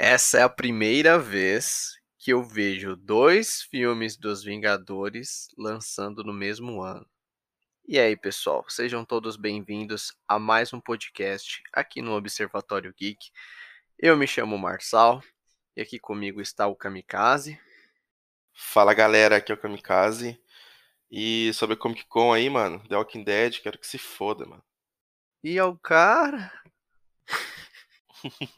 Essa é a primeira vez que eu vejo dois filmes dos Vingadores lançando no mesmo ano. E aí, pessoal, sejam todos bem-vindos a mais um podcast aqui no Observatório Geek. Eu me chamo Marçal e aqui comigo está o Kamikaze. Fala galera, aqui é o Kamikaze. E sobre a Comic Con aí, mano, The Walking Dead, quero que se foda, mano. E é o cara.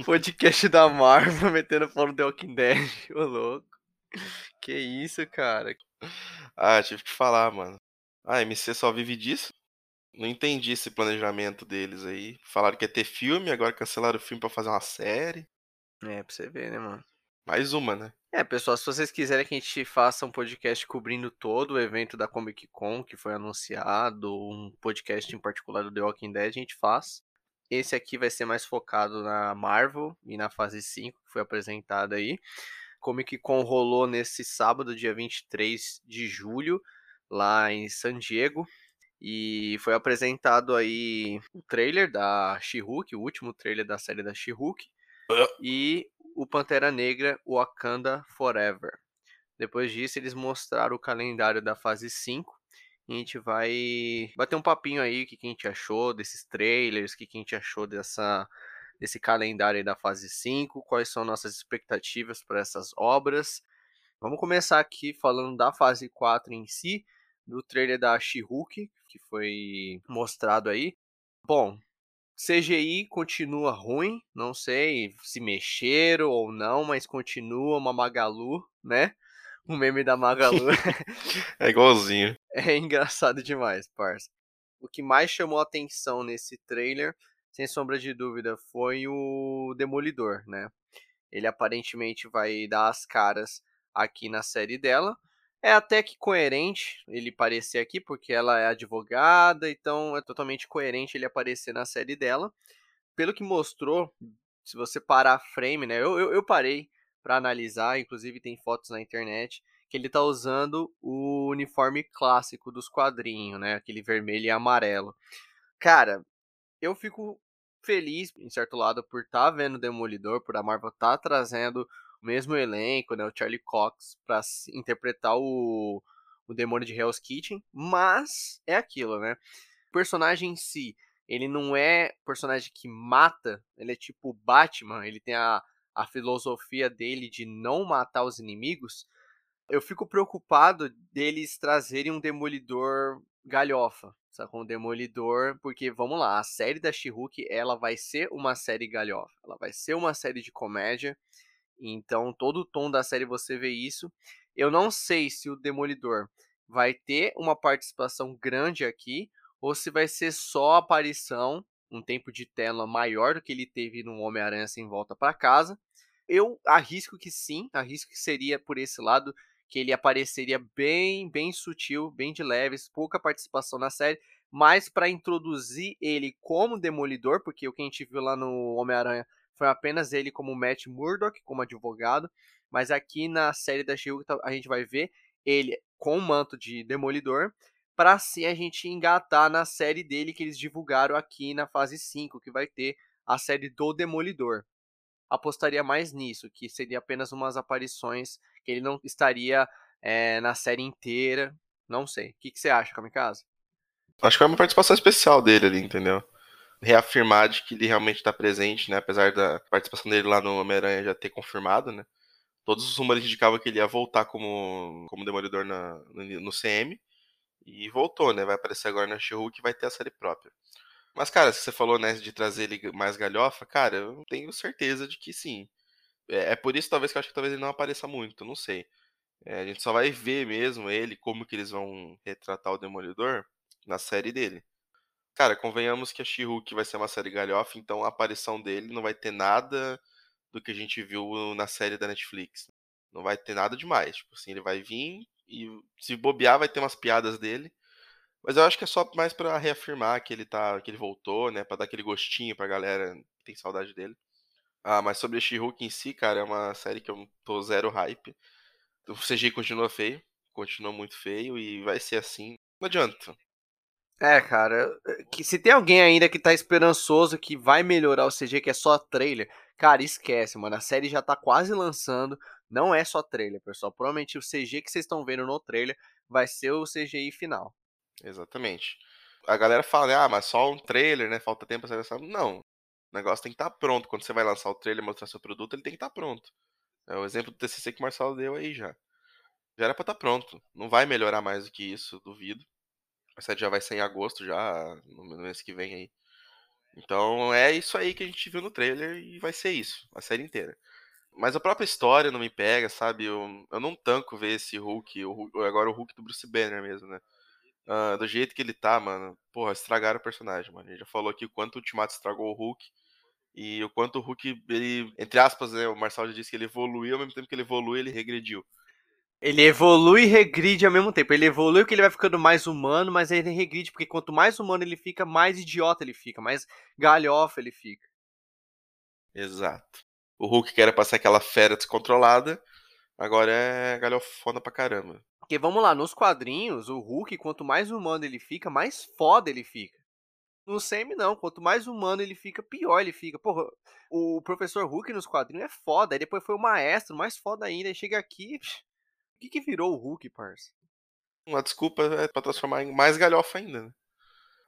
Podcast da Marvel metendo pau no The Walking Dead, ô louco. Que isso, cara. Ah, tive que falar, mano. Ah, MC só vive disso? Não entendi esse planejamento deles aí. Falaram que ia ter filme, agora cancelaram o filme pra fazer uma série. É, pra você ver, né, mano? Mais uma, né? É, pessoal, se vocês quiserem que a gente faça um podcast cobrindo todo o evento da Comic Con que foi anunciado, um podcast em particular do The Walking Dead, a gente faz. Esse aqui vai ser mais focado na Marvel e na fase 5 que foi apresentada aí. Comic Con rolou nesse sábado, dia 23 de julho, lá em San Diego. E foi apresentado aí o trailer da She-Hulk, o último trailer da série da She-Hulk. E o Pantera Negra Wakanda Forever. Depois disso, eles mostraram o calendário da fase 5 a gente vai bater um papinho aí, o que, que a gente achou desses trailers, o que, que a gente achou dessa, desse calendário aí da fase 5, quais são nossas expectativas para essas obras. Vamos começar aqui falando da fase 4 em si, do trailer da She-Hulk, que foi mostrado aí. Bom, CGI continua ruim, não sei se mexeram ou não, mas continua uma Magalu, né? O meme da Magalu. é igualzinho. É engraçado demais, parça. O que mais chamou atenção nesse trailer, sem sombra de dúvida, foi o Demolidor, né? Ele aparentemente vai dar as caras aqui na série dela. É até que coerente ele aparecer aqui, porque ela é advogada, então é totalmente coerente ele aparecer na série dela. Pelo que mostrou, se você parar frame, né? Eu, eu, eu parei para analisar, inclusive tem fotos na internet que ele tá usando o uniforme clássico dos quadrinhos, né? Aquele vermelho e amarelo. Cara, eu fico feliz, em certo lado, por estar tá vendo Demolidor, por a Marvel tá trazendo o mesmo elenco, né? O Charlie Cox para interpretar o, o demônio de Hell's Kitchen, mas é aquilo, né? O personagem em si, ele não é personagem que mata, ele é tipo Batman, ele tem a, a filosofia dele de não matar os inimigos, eu fico preocupado deles trazerem um demolidor galhofa, sabe? Um demolidor, porque vamos lá, a série da She-Hulk, ela vai ser uma série galhofa, ela vai ser uma série de comédia. Então, todo o tom da série você vê isso. Eu não sei se o Demolidor vai ter uma participação grande aqui ou se vai ser só aparição, um tempo de tela maior do que ele teve no Homem-Aranha sem volta para casa. Eu arrisco que sim, arrisco que seria por esse lado que ele apareceria bem, bem sutil, bem de leves, pouca participação na série, mas para introduzir ele como Demolidor, porque o que a gente viu lá no Homem-Aranha foi apenas ele como Matt Murdock, como advogado, mas aqui na série da she a gente vai ver ele com o manto de Demolidor, para assim a gente engatar na série dele que eles divulgaram aqui na fase 5, que vai ter a série do Demolidor apostaria mais nisso, que seria apenas umas aparições, que ele não estaria é, na série inteira. Não sei. O que, que você acha, Kamikaze? Acho que é uma participação especial dele ali, entendeu? Reafirmar de que ele realmente está presente, né? Apesar da participação dele lá no Homem-Aranha já ter confirmado, né? Todos os rumores indicavam que ele ia voltar como, como Demolidor na, no, no CM. E voltou, né? Vai aparecer agora na She-Hulk e vai ter a série própria. Mas, cara, se você falou, né, de trazer ele mais galhofa, cara, eu tenho certeza de que sim. É, é por isso, talvez, que eu acho que talvez ele não apareça muito, não sei. É, a gente só vai ver mesmo ele, como que eles vão retratar o Demolidor na série dele. Cara, convenhamos que a She-Hulk vai ser uma série galhofa, então a aparição dele não vai ter nada do que a gente viu na série da Netflix. Não vai ter nada demais. Tipo assim, ele vai vir e se bobear vai ter umas piadas dele, mas eu acho que é só mais para reafirmar que ele tá, que ele voltou, né, para dar aquele gostinho pra galera que tem saudade dele. Ah, mas sobre She-Hulk em si, cara, é uma série que eu tô zero hype. O CGI continua feio, continua muito feio e vai ser assim. Não adianta. É, cara, que se tem alguém ainda que tá esperançoso que vai melhorar o CG, que é só trailer, cara, esquece, mano. A série já tá quase lançando, não é só trailer, pessoal. Provavelmente o CG que vocês estão vendo no trailer vai ser o CGI final. Exatamente. A galera fala, ah, mas só um trailer, né? Falta tempo pra lançar. Não. O negócio tem que estar tá pronto. Quando você vai lançar o trailer mostrar seu produto, ele tem que estar tá pronto. É o exemplo do TCC que o Marcelo deu aí já. Já era pra estar tá pronto. Não vai melhorar mais do que isso, duvido. A série já vai ser em agosto, já, no mês que vem aí. Então é isso aí que a gente viu no trailer e vai ser isso, a série inteira. Mas a própria história não me pega, sabe? Eu, eu não tanco ver esse Hulk, o Hulk, agora o Hulk do Bruce Banner mesmo, né? Uh, do jeito que ele tá, mano, porra, estragaram o personagem, mano. A gente já falou aqui o quanto o Ultimato estragou o Hulk. E o quanto o Hulk, ele, entre aspas, né, o Marcelo já disse que ele evoluiu, ao mesmo tempo que ele evolui, ele regrediu. Ele evolui e regride ao mesmo tempo. Ele evolui porque ele vai ficando mais humano, mas ele regride porque quanto mais humano ele fica, mais idiota ele fica, mais galhofa ele fica. Exato. O Hulk que era pra ser aquela fera descontrolada, agora é galhofona pra caramba. Porque vamos lá, nos quadrinhos, o Hulk, quanto mais humano ele fica, mais foda ele fica. No Semi, não. Quanto mais humano ele fica, pior ele fica. Porra, o professor Hulk nos quadrinhos é foda. Aí depois foi o maestro, mais foda ainda. Aí chega aqui, que, que virou o Hulk, parça? Uma desculpa é pra transformar em mais galhofa ainda, né?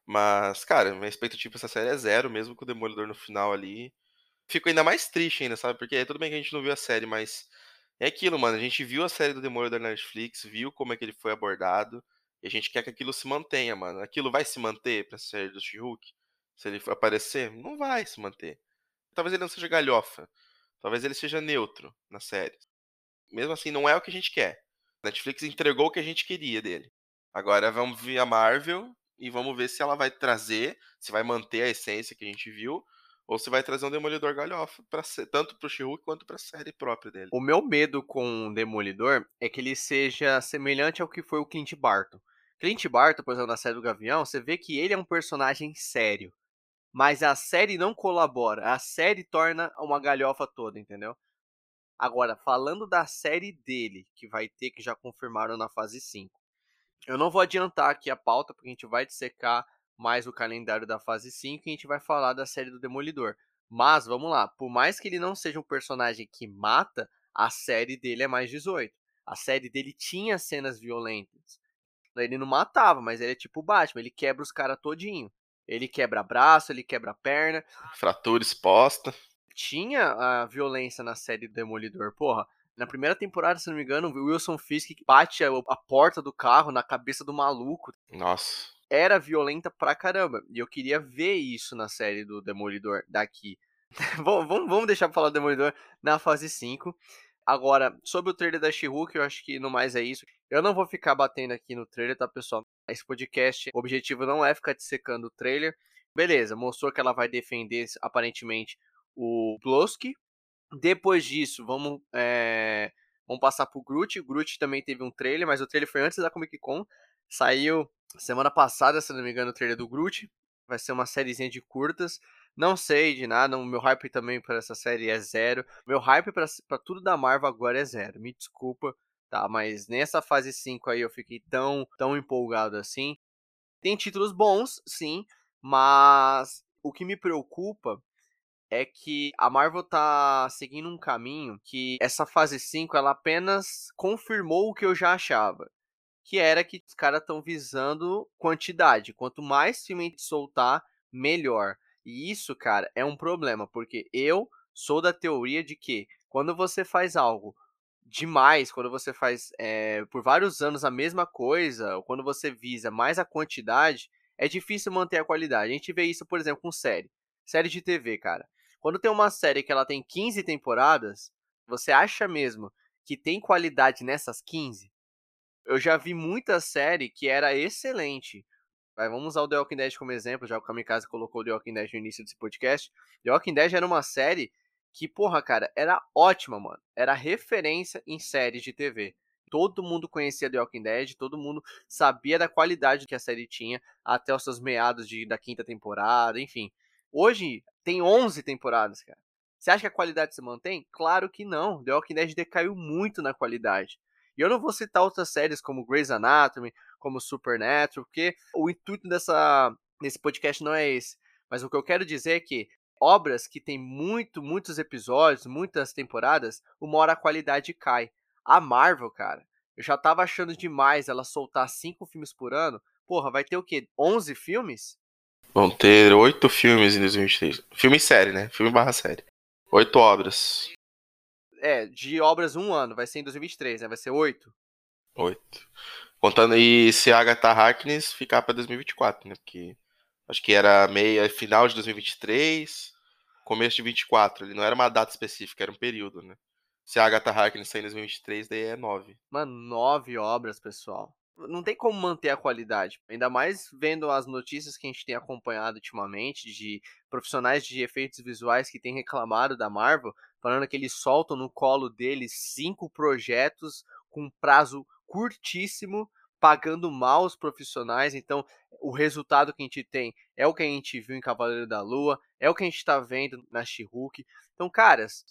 Mas, cara, minha expectativa essa série é zero, mesmo com o Demolidor no final ali. Fico ainda mais triste ainda, sabe? Porque tudo bem que a gente não viu a série, mas é aquilo, mano. A gente viu a série do Demolidor na Netflix, viu como é que ele foi abordado, e a gente quer que aquilo se mantenha, mano. Aquilo vai se manter pra série do She-Hulk? Se ele aparecer? Não vai se manter. Talvez ele não seja galhofa. Talvez ele seja neutro na série mesmo assim, não é o que a gente quer. Netflix entregou o que a gente queria dele. Agora vamos ver a Marvel e vamos ver se ela vai trazer, se vai manter a essência que a gente viu, ou se vai trazer um Demolidor galhofa, ser, tanto pro she quanto pra série própria dele. O meu medo com o Demolidor é que ele seja semelhante ao que foi o Clint Barton. Clint Barton, por exemplo, na série do Gavião, você vê que ele é um personagem sério. Mas a série não colabora. A série torna uma galhofa toda, entendeu? Agora, falando da série dele, que vai ter, que já confirmaram na fase 5. Eu não vou adiantar aqui a pauta, porque a gente vai dissecar mais o calendário da fase 5 e a gente vai falar da série do Demolidor. Mas, vamos lá, por mais que ele não seja um personagem que mata, a série dele é mais 18. A série dele tinha cenas violentas. Ele não matava, mas ele é tipo o Batman, ele quebra os caras todinho. Ele quebra braço, ele quebra perna. Fratura exposta tinha a violência na série Demolidor. Porra, na primeira temporada, se não me engano, o Wilson Fisk bate a porta do carro na cabeça do maluco. Nossa. Era violenta pra caramba. E eu queria ver isso na série do Demolidor daqui. vamos, vamos deixar pra falar do Demolidor na fase 5. Agora, sobre o trailer da She-Hulk, eu acho que no mais é isso. Eu não vou ficar batendo aqui no trailer, tá, pessoal? Esse podcast, o objetivo não é ficar dissecando o trailer. Beleza, mostrou que ela vai defender aparentemente o Ploski. Depois disso, vamos, é, vamos passar pro Groot. O Groot também teve um trailer, mas o trailer foi antes da Comic Con. Saiu semana passada, se não me engano, o trailer do Groot. Vai ser uma sériezinha de curtas. Não sei de nada, o meu hype também para essa série é zero. Meu hype para tudo da Marvel agora é zero. Me desculpa, tá? Mas nessa fase 5 aí eu fiquei tão, tão empolgado assim. Tem títulos bons, sim, mas o que me preocupa é que a Marvel tá seguindo um caminho que essa fase 5 ela apenas confirmou o que eu já achava. Que era que os caras estão visando quantidade. Quanto mais filme soltar, melhor. E isso, cara, é um problema, porque eu sou da teoria de que quando você faz algo demais, quando você faz é, por vários anos a mesma coisa, ou quando você visa mais a quantidade, é difícil manter a qualidade. A gente vê isso, por exemplo, com série. Série de TV, cara. Quando tem uma série que ela tem 15 temporadas, você acha mesmo que tem qualidade nessas 15? Eu já vi muita série que era excelente. Vai, vamos usar o The Walking Dead como exemplo, já o Kamikaze colocou o The Walking Dead no início desse podcast. The Walking Dead era uma série que, porra, cara, era ótima, mano. Era referência em séries de TV. Todo mundo conhecia The Walking Dead, todo mundo sabia da qualidade que a série tinha até os seus meados de, da quinta temporada, enfim. Hoje tem 11 temporadas, cara. Você acha que a qualidade se mantém? Claro que não. The Walking Dead decaiu muito na qualidade. E eu não vou citar outras séries como Grey's Anatomy, como Supernatural, porque o intuito dessa, desse podcast não é esse. Mas o que eu quero dizer é que obras que têm muito, muitos episódios, muitas temporadas, uma hora a qualidade cai. A Marvel, cara, eu já tava achando demais ela soltar cinco filmes por ano. Porra, vai ter o quê? 11 filmes? Vão ter oito filmes em 2023. Filme e série, né? Filme barra série. Oito obras. É, de obras um ano. Vai ser em 2023, né? Vai ser oito. Oito. Contando aí se a Agatha Harkness ficar pra 2024, né? Porque acho que era meia, final de 2023, começo de 24. Ele não era uma data específica, era um período, né? Se a Agatha Harkness sair em 2023, daí é nove. Mano, nove obras, pessoal. Não tem como manter a qualidade. Ainda mais vendo as notícias que a gente tem acompanhado ultimamente de profissionais de efeitos visuais que têm reclamado da Marvel, falando que eles soltam no colo deles cinco projetos com prazo curtíssimo, pagando mal os profissionais. Então, o resultado que a gente tem é o que a gente viu em Cavaleiro da Lua, é o que a gente está vendo na She-Hulk. Então, caras,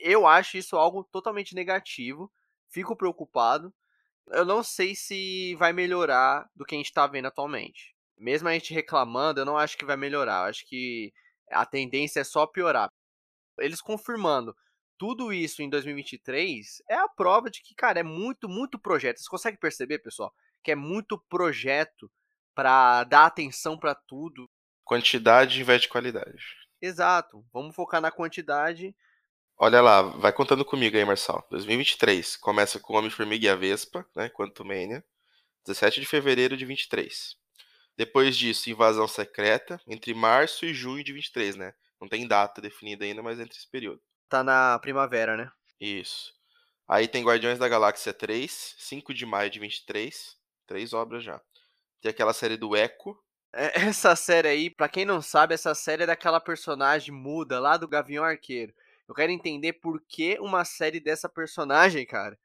eu acho isso algo totalmente negativo. Fico preocupado. Eu não sei se vai melhorar do que a gente está vendo atualmente. Mesmo a gente reclamando, eu não acho que vai melhorar. Eu acho que a tendência é só piorar. Eles confirmando tudo isso em 2023 é a prova de que, cara, é muito, muito projeto. Vocês conseguem perceber, pessoal, que é muito projeto para dar atenção para tudo. Quantidade em vez de qualidade. Exato. Vamos focar na quantidade Olha lá, vai contando comigo aí, Marçal. 2023 começa com Homem-Formiga e a Vespa, né? Quantumania. 17 de fevereiro de 23. Depois disso, Invasão Secreta, entre março e junho de 23, né? Não tem data definida ainda, mas entre esse período. Tá na primavera, né? Isso. Aí tem Guardiões da Galáxia 3, 5 de maio de 23. Três obras já. Tem aquela série do Echo. Essa série aí, pra quem não sabe, essa série é daquela personagem muda lá do Gavião Arqueiro. Eu quero entender por que uma série dessa personagem, cara.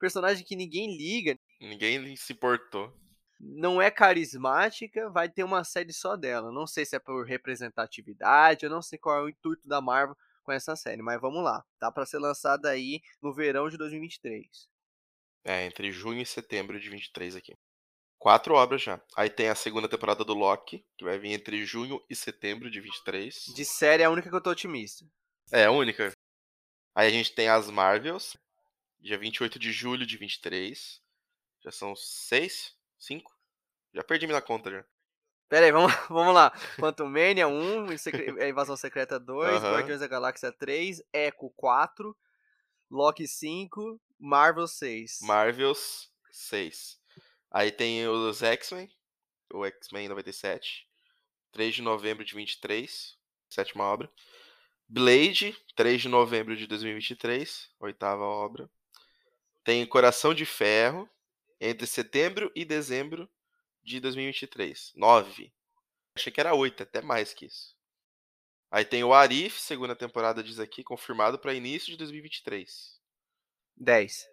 Personagem que ninguém liga. Ninguém se importou. Não é carismática, vai ter uma série só dela. Não sei se é por representatividade, eu não sei qual é o intuito da Marvel com essa série, mas vamos lá. Tá para ser lançada aí no verão de 2023. É, entre junho e setembro de 23 aqui. Quatro obras já. Aí tem a segunda temporada do Loki, que vai vir entre junho e setembro de 23. De série é a única que eu tô otimista. É, a única. Aí a gente tem as Marvels, dia 28 de julho de 23. Já são seis? Cinco? Já perdi minha conta já. Pera aí, vamos, vamos lá. Quantum Mania 1, Invasão Secreta 2, uhum. Guardiões da Galáxia 3, Echo 4, Loki 5, Marvel 6. Marvels 6. Aí tem os X-Men, o X-Men 97, 3 de novembro de 23, sétima obra. Blade, 3 de novembro de 2023, oitava obra. Tem Coração de Ferro, entre setembro e dezembro de 2023, 9. Achei que era 8, até mais que isso. Aí tem o Arif, segunda temporada diz aqui, confirmado para início de 2023. 10.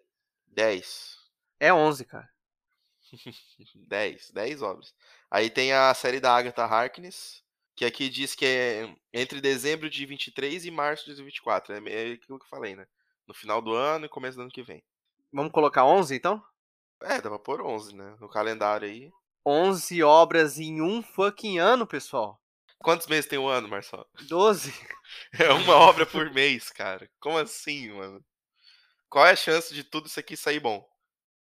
10. É 11, cara. 10, 10 obras. Aí tem a série da Agatha Harkness, que aqui diz que é entre dezembro de 23 e março de 2024. É, é aquilo que eu falei, né? No final do ano e começo do ano que vem. Vamos colocar 11 então? É, dá pra pôr 11, né? No calendário aí. 11 obras em um fucking ano, pessoal. Quantos meses tem um ano, Marcelo? 12. É uma obra por mês, cara. Como assim, mano? Qual é a chance de tudo isso aqui sair bom?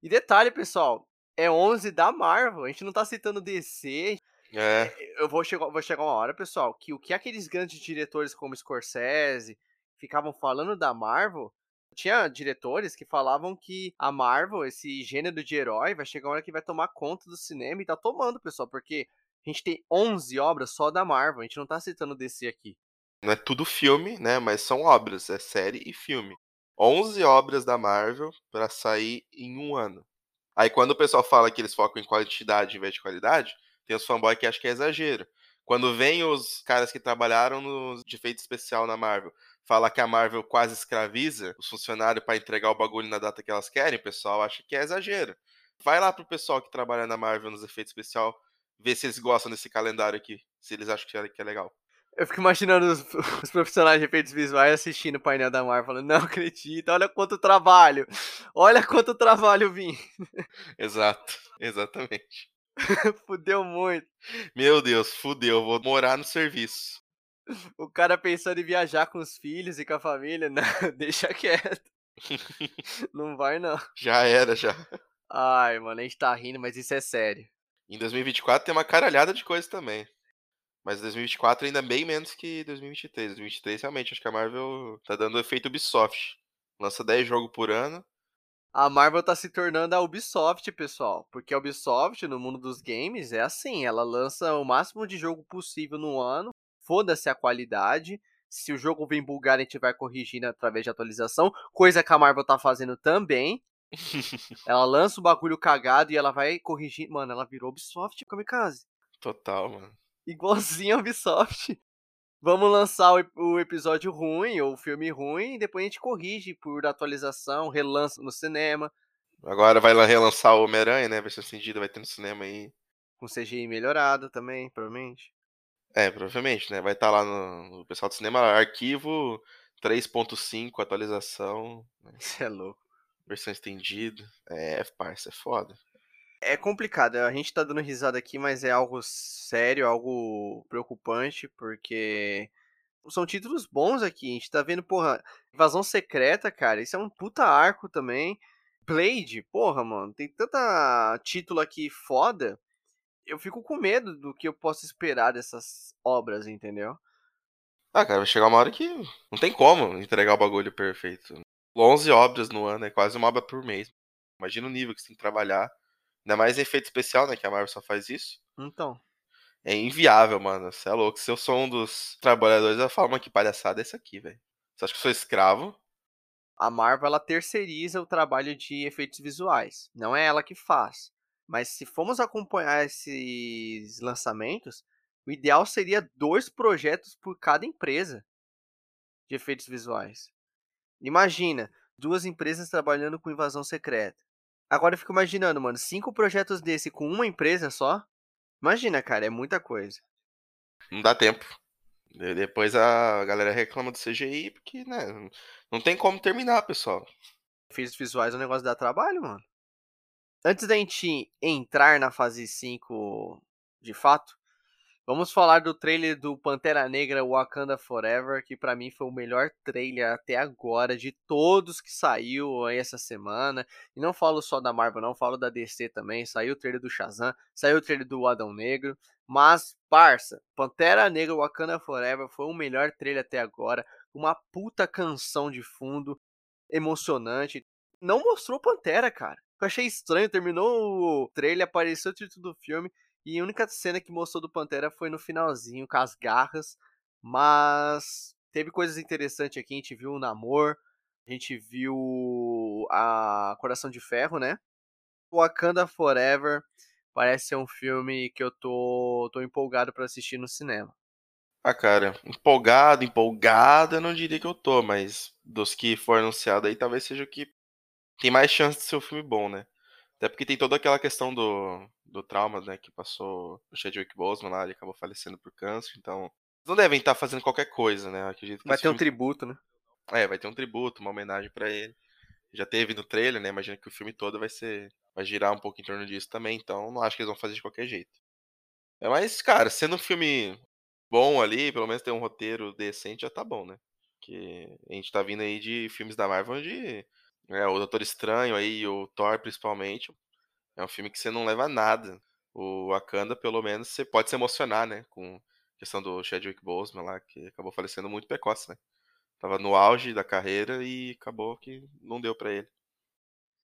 E detalhe, pessoal, é 11 da Marvel. A gente não tá citando DC, é. é. Eu vou chegar, vou chegar uma hora, pessoal, que o que aqueles grandes diretores como Scorsese ficavam falando da Marvel, tinha diretores que falavam que a Marvel, esse gênero de herói, vai chegar uma hora que vai tomar conta do cinema e tá tomando, pessoal, porque a gente tem 11 obras só da Marvel, a gente não tá citando DC aqui. Não é tudo filme, né, mas são obras, é série e filme. 11 obras da Marvel para sair em um ano. Aí quando o pessoal fala que eles focam em quantidade em vez de qualidade, tem os fanboys que acham que é exagero. Quando vem os caras que trabalharam no de efeito especial na Marvel, fala que a Marvel quase escraviza os funcionários para entregar o bagulho na data que elas querem, o pessoal acha que é exagero. Vai lá pro pessoal que trabalha na Marvel nos efeitos especial, ver se eles gostam desse calendário aqui, se eles acham que é, é legal. Eu fico imaginando os, os, profissionais de efeitos visuais assistindo o painel da Marvel, falando, não acredito, olha quanto trabalho, olha quanto trabalho vim. Exato, exatamente. fudeu muito. Meu Deus, fudeu, vou morar no serviço. O cara pensando em viajar com os filhos e com a família, não, deixa quieto. não vai não. Já era, já. Ai, mano, a gente tá rindo, mas isso é sério. Em 2024 tem uma caralhada de coisa também. Mas 2024 ainda bem menos que 2023. 2023 realmente, acho que a Marvel tá dando efeito Ubisoft. Lança 10 jogos por ano. A Marvel tá se tornando a Ubisoft, pessoal. Porque a Ubisoft, no mundo dos games, é assim: ela lança o máximo de jogo possível no ano. Foda-se a qualidade. Se o jogo vem bugar, a gente vai corrigindo através de atualização. Coisa que a Marvel tá fazendo também. ela lança o bagulho cagado e ela vai corrigir. Mano, ela virou Ubisoft, Kamikaze. Total, mano igualzinho a Ubisoft. Vamos lançar o, episódio ruim ou o filme ruim e depois a gente corrige por atualização, relança no cinema. Agora vai lá relançar o Homem-Aranha, né? Versão estendida vai ter no cinema aí. Com CGI melhorado também, provavelmente. É, provavelmente, né? Vai estar tá lá no, no, pessoal do cinema, arquivo 3.5, atualização. Você né? é louco. Versão estendida. É, parça, é foda. É complicado, a gente tá dando risada aqui, mas é algo sério, algo preocupante, porque são títulos bons aqui. A gente tá vendo, porra, Invasão Secreta, cara, isso é um puta arco também. Blade, porra, mano, tem tanta título aqui foda. Eu fico com medo do que eu posso esperar dessas obras, entendeu? Ah, cara, vai chegar uma hora que não tem como entregar o bagulho perfeito. 11 obras no ano, é quase uma obra por mês. Imagina o nível que você tem que trabalhar Ainda mais efeito especial, né? Que a Marvel só faz isso. Então. É inviável, mano. Você é louco. Se eu sou um dos trabalhadores, eu falo, mano, que palhaçada é essa aqui, velho. Você acha que eu sou escravo? A Marvel, ela terceiriza o trabalho de efeitos visuais. Não é ela que faz. Mas se formos acompanhar esses lançamentos, o ideal seria dois projetos por cada empresa de efeitos visuais. Imagina, duas empresas trabalhando com invasão secreta. Agora eu fico imaginando, mano, cinco projetos desse com uma empresa só. Imagina, cara, é muita coisa. Não dá tempo. Depois a galera reclama do CGI, porque, né, não tem como terminar, pessoal. Efeitos visuais é um negócio que dá trabalho, mano. Antes da gente entrar na fase 5 de fato, Vamos falar do trailer do Pantera Negra Wakanda Forever, que para mim foi o melhor trailer até agora de todos que saiu essa semana. E não falo só da Marvel, não, falo da DC também. Saiu o trailer do Shazam, saiu o trailer do Adão Negro. Mas, parça, Pantera Negra Wakanda Forever foi o melhor trailer até agora. Uma puta canção de fundo, emocionante. Não mostrou Pantera, cara. Eu achei estranho, terminou o trailer, apareceu o título do filme e a única cena que mostrou do Pantera foi no finalzinho, com as garras. Mas teve coisas interessantes aqui. A gente viu o Namor, a gente viu a Coração de Ferro, né? Wakanda Forever parece ser um filme que eu tô, tô empolgado para assistir no cinema. Ah, cara, empolgado, empolgado, eu não diria que eu tô, mas dos que for anunciado aí, talvez seja o que tem mais chance de ser um filme bom, né? Até porque tem toda aquela questão do, do trauma, né, que passou o Chadwick Boseman lá, ele acabou falecendo por câncer, então não devem estar fazendo qualquer coisa, né? Acredito vai ter filme... um tributo, né? É, vai ter um tributo, uma homenagem para ele. Já teve no trailer, né? Imagina que o filme todo vai ser vai girar um pouco em torno disso também, então não acho que eles vão fazer de qualquer jeito. É, mas, cara, sendo um filme bom ali, pelo menos ter um roteiro decente, já tá bom, né? Que a gente tá vindo aí de filmes da Marvel onde é, o Doutor Estranho aí, o Thor principalmente. É um filme que você não leva nada. O Wakanda, pelo menos, você pode se emocionar, né? Com a questão do Chadwick Boseman lá, que acabou falecendo muito precoce, né? Tava no auge da carreira e acabou que não deu para ele.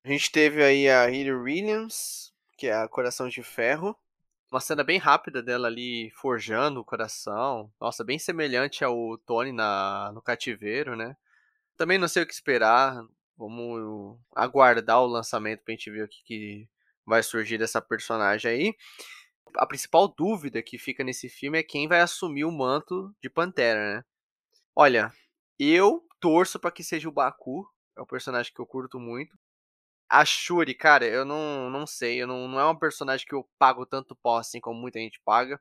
A gente teve aí a Hayley Williams, que é a Coração de Ferro. Uma cena bem rápida dela ali forjando o coração. Nossa, bem semelhante ao Tony na, no cativeiro, né? Também não sei o que esperar. Vamos aguardar o lançamento pra gente ver o que, que vai surgir dessa personagem aí. A principal dúvida que fica nesse filme é quem vai assumir o manto de Pantera, né? Olha, eu torço para que seja o Baku, é um personagem que eu curto muito. A Shuri, cara, eu não, não sei, eu não, não é uma personagem que eu pago tanto pó assim como muita gente paga.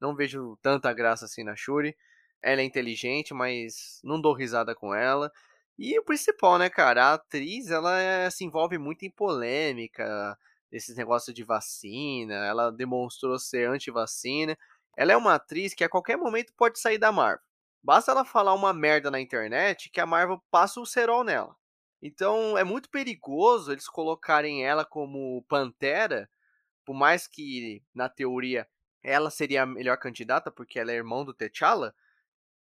Não vejo tanta graça assim na Shuri. Ela é inteligente, mas não dou risada com ela. E o principal, né, cara? A atriz, ela é, se envolve muito em polêmica, esses negócios de vacina. Ela demonstrou ser anti-vacina. Ela é uma atriz que a qualquer momento pode sair da Marvel. Basta ela falar uma merda na internet que a Marvel passa o cerol nela. Então é muito perigoso eles colocarem ela como Pantera, por mais que na teoria ela seria a melhor candidata porque ela é irmão do T'Challa,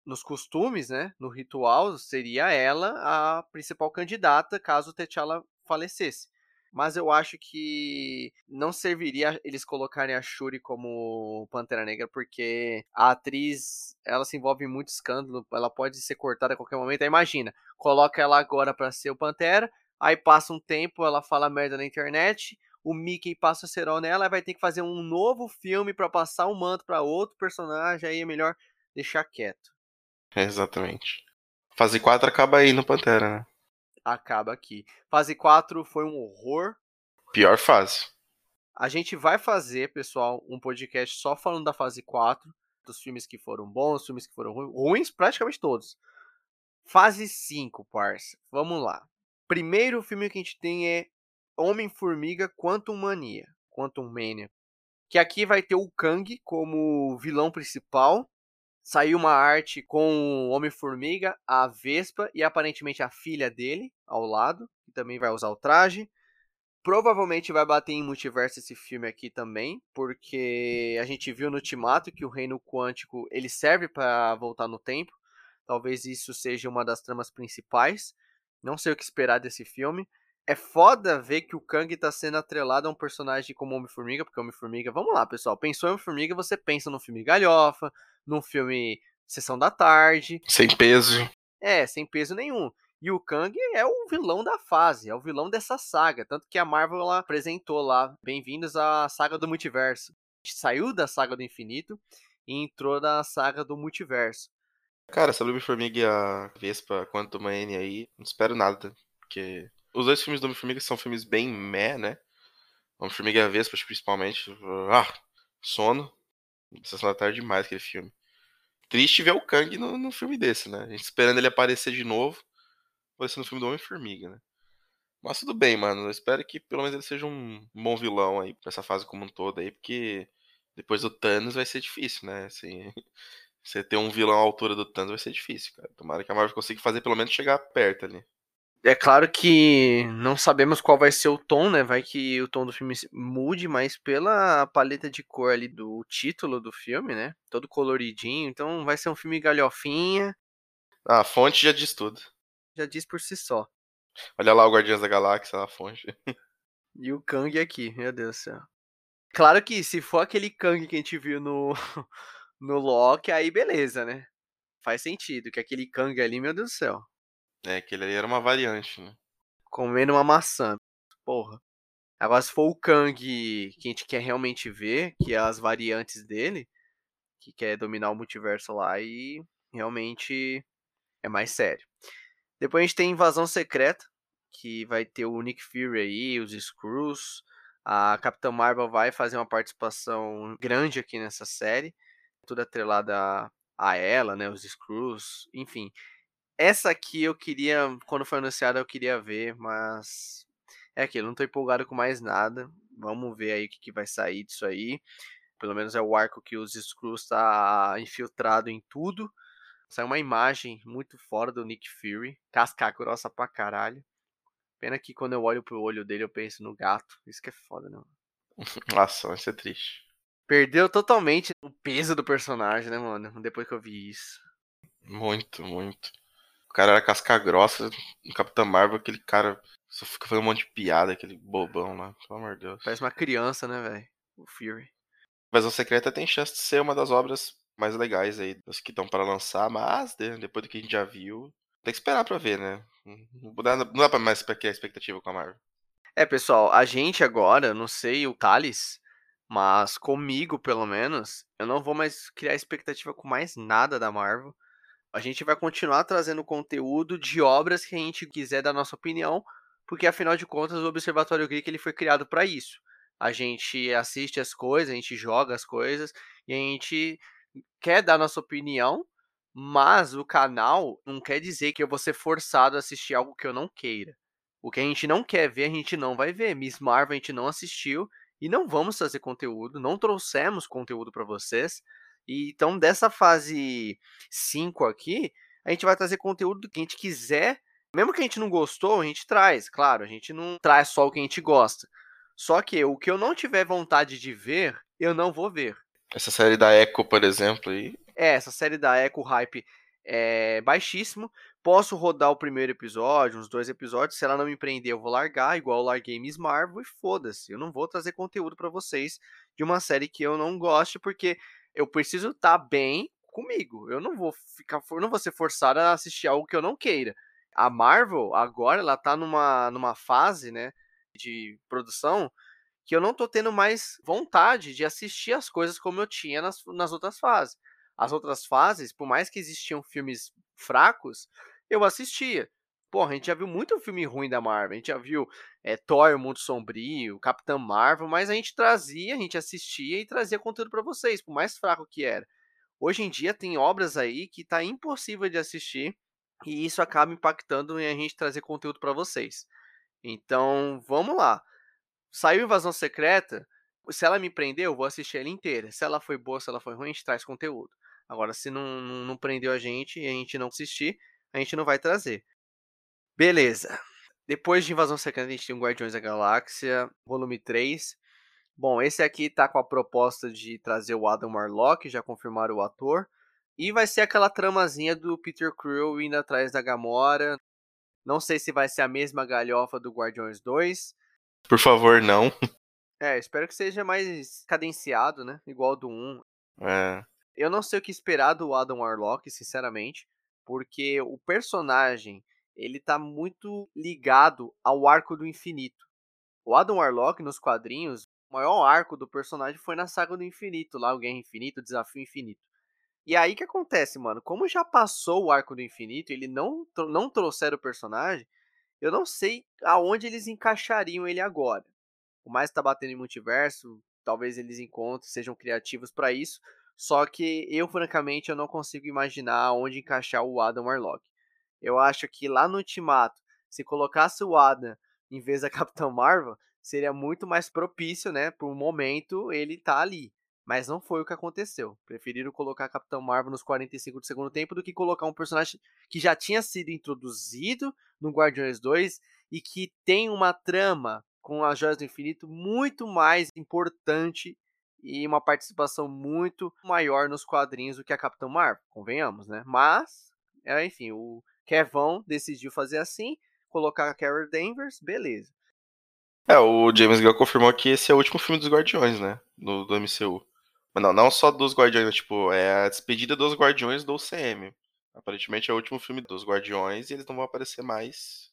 nos costumes, né, no ritual, seria ela a principal candidata caso o T'Challa falecesse. Mas eu acho que não serviria eles colocarem a Shuri como Pantera Negra, porque a atriz, ela se envolve em muito escândalo, ela pode ser cortada a qualquer momento. Aí imagina, coloca ela agora para ser o Pantera, aí passa um tempo, ela fala merda na internet, o Mickey passa o cerol nela, vai ter que fazer um novo filme para passar o um manto para outro personagem, aí é melhor deixar quieto. Exatamente. Fase 4 acaba aí no Pantera, né? Acaba aqui. Fase 4 foi um horror. Pior fase. A gente vai fazer, pessoal, um podcast só falando da fase 4, dos filmes que foram bons, filmes que foram ruins, ruins praticamente todos. Fase 5, parça. Vamos lá. Primeiro filme que a gente tem é Homem-Formiga Quantum Mania. Quantum Mania. Que aqui vai ter o Kang como vilão principal. Saiu uma arte com o Homem-Formiga, a Vespa e aparentemente a filha dele ao lado, que também vai usar o traje. Provavelmente vai bater em multiverso esse filme aqui também, porque a gente viu no Ultimato que o Reino Quântico ele serve para voltar no tempo. Talvez isso seja uma das tramas principais. Não sei o que esperar desse filme. É foda ver que o Kang tá sendo atrelado a um personagem como Homem-Formiga, porque Homem-Formiga, vamos lá, pessoal, pensou em Homem-Formiga, você pensa no filme Galhofa, num filme Sessão da Tarde. Sem peso. É, sem peso nenhum. E o Kang é o vilão da fase, é o vilão dessa saga. Tanto que a Marvel ela apresentou lá, bem-vindos à saga do multiverso. A gente saiu da saga do infinito e entrou na saga do multiverso. Cara, sobre o Homem-Formiga e a Vespa quanto uma N aí, não espero nada. Porque os dois filmes do Homem-Formiga são filmes bem meh, né? Homem-Formiga e a Vespa, principalmente. Ah, sono. Sessão da tarde demais aquele filme. Triste ver o Kang no, no filme desse, né? A gente esperando ele aparecer de novo. Ser no filme do Homem-Formiga, né? Mas tudo bem, mano. Eu espero que pelo menos ele seja um bom vilão aí pra essa fase como um todo aí, porque depois do Thanos vai ser difícil, né? Assim, você ter um vilão à altura do Thanos vai ser difícil, cara. Tomara que a Marvel consiga fazer pelo menos chegar perto ali. É claro que não sabemos qual vai ser o tom, né? Vai que o tom do filme mude, mas pela paleta de cor ali do título do filme, né? Todo coloridinho, então vai ser um filme galhofinha. Ah, a fonte já diz tudo. Já diz por si só. Olha lá o Guardiões da Galáxia, a fonte. E o Kang aqui, meu Deus do céu. Claro que se for aquele Kang que a gente viu no, no Loki, aí beleza, né? Faz sentido, que aquele Kang ali, meu Deus do céu. É, aquele ali era uma variante, né? Comendo uma maçã. Porra. Agora, se for o Kang que a gente quer realmente ver, que é as variantes dele, que quer dominar o multiverso lá, aí realmente é mais sério. Depois a gente tem Invasão Secreta, que vai ter o Nick Fury aí, os Screws. A Capitã Marvel vai fazer uma participação grande aqui nessa série, tudo atrelada a ela, né, os Screws, enfim. Essa aqui eu queria, quando foi anunciada, eu queria ver, mas é aquilo, não tô empolgado com mais nada. Vamos ver aí o que, que vai sair disso aí. Pelo menos é o arco que os Screws tá infiltrado em tudo. Saiu uma imagem muito fora do Nick Fury, casca grossa pra caralho. Pena que quando eu olho pro olho dele eu penso no gato. Isso que é foda, não. Nossa, vai ser triste. Perdeu totalmente o peso do personagem, né, mano? Depois que eu vi isso. Muito, muito cara era casca grossa, no Capitão Marvel, aquele cara só fica fazendo um monte de piada, aquele bobão lá, pelo amor de Deus. Parece uma criança, né, velho? O Fury. Invasão Secreta tem chance de ser uma das obras mais legais aí, das que estão para lançar, mas né, depois do que a gente já viu, tem que esperar pra ver, né? Não dá, não dá pra mais criar expectativa com a Marvel. É, pessoal, a gente agora, não sei o Thales, mas comigo, pelo menos, eu não vou mais criar expectativa com mais nada da Marvel. A gente vai continuar trazendo conteúdo de obras que a gente quiser dar nossa opinião, porque afinal de contas o Observatório Geek ele foi criado para isso. A gente assiste as coisas, a gente joga as coisas e a gente quer dar nossa opinião Mas o canal não quer dizer que eu vou ser forçado a assistir algo que eu não queira. O que a gente não quer ver, a gente não vai ver. Miss Marvel a gente não assistiu e não vamos trazer conteúdo, não trouxemos conteúdo para vocês. E então dessa fase 5 aqui, a gente vai trazer conteúdo que a gente quiser. Mesmo que a gente não gostou, a gente traz, claro, a gente não traz só o que a gente gosta. Só que o que eu não tiver vontade de ver, eu não vou ver. Essa série da Echo, por exemplo, aí. É, essa série da Echo Hype é baixíssimo. Posso rodar o primeiro episódio, uns dois episódios. Se ela não me prender, eu vou largar, igual eu larguei Miss Marvel e foda-se. Eu não vou trazer conteúdo para vocês de uma série que eu não goste, porque eu preciso estar tá bem comigo. Eu não vou ficar, não vou ser forçado a assistir algo que eu não queira. A Marvel agora ela tá numa numa fase, né, de produção que eu não tô tendo mais vontade de assistir as coisas como eu tinha nas, nas outras fases. As outras fases, por mais que existiam filmes fracos, eu assistia. Porra, a gente já viu muito filme ruim da Marvel. A gente já viu é, Thor, o Mundo Sombrio, Capitã Marvel, mas a gente trazia, a gente assistia e trazia conteúdo para vocês, por mais fraco que era. Hoje em dia tem obras aí que tá impossível de assistir e isso acaba impactando em a gente trazer conteúdo para vocês. Então, vamos lá. Saiu Invasão Secreta, se ela me prendeu, eu vou assistir ela inteira. Se ela foi boa, se ela foi ruim, a gente traz conteúdo. Agora, se não, não, não prendeu a gente e a gente não assistir, a gente não vai trazer. Beleza. Depois de Invasão Secreta, a gente tem o Guardiões da Galáxia, volume 3. Bom, esse aqui tá com a proposta de trazer o Adam Warlock, já confirmaram o ator. E vai ser aquela tramazinha do Peter Quill indo atrás da Gamora. Não sei se vai ser a mesma galhofa do Guardiões 2. Por favor, não. É, espero que seja mais cadenciado, né? Igual do 1. É. Eu não sei o que esperar do Adam Warlock, sinceramente, porque o personagem, ele tá muito ligado ao arco do infinito. O Adam Warlock nos quadrinhos, o maior arco do personagem foi na saga do infinito, lá o Guerra Infinito, o Desafio Infinito. E aí que acontece, mano, como já passou o arco do infinito, ele não não trouxeram o personagem, eu não sei aonde eles encaixariam ele agora. O mais tá batendo em multiverso, talvez eles encontrem, sejam criativos para isso, só que eu, francamente, eu não consigo imaginar onde encaixar o Adam Warlock. Eu acho que lá no Ultimato, se colocasse o Adam em vez da Capitão Marvel, seria muito mais propício, né? Um momento ele tá ali. Mas não foi o que aconteceu. Preferiram colocar a Capitão Marvel nos 45 do segundo tempo do que colocar um personagem que já tinha sido introduzido no Guardiões 2 e que tem uma trama com as Joias do Infinito muito mais importante e uma participação muito maior nos quadrinhos do que a Capitão Marvel, convenhamos, né? Mas, é, enfim, o Kevão decidiu fazer assim, colocar a Carol Danvers, beleza. É, o James Gunn confirmou que esse é o último filme dos Guardiões, né? Do, do MCU. Mas não, não só dos Guardiões, tipo, é a despedida dos Guardiões do UCM. Aparentemente é o último filme dos Guardiões e eles não vão aparecer mais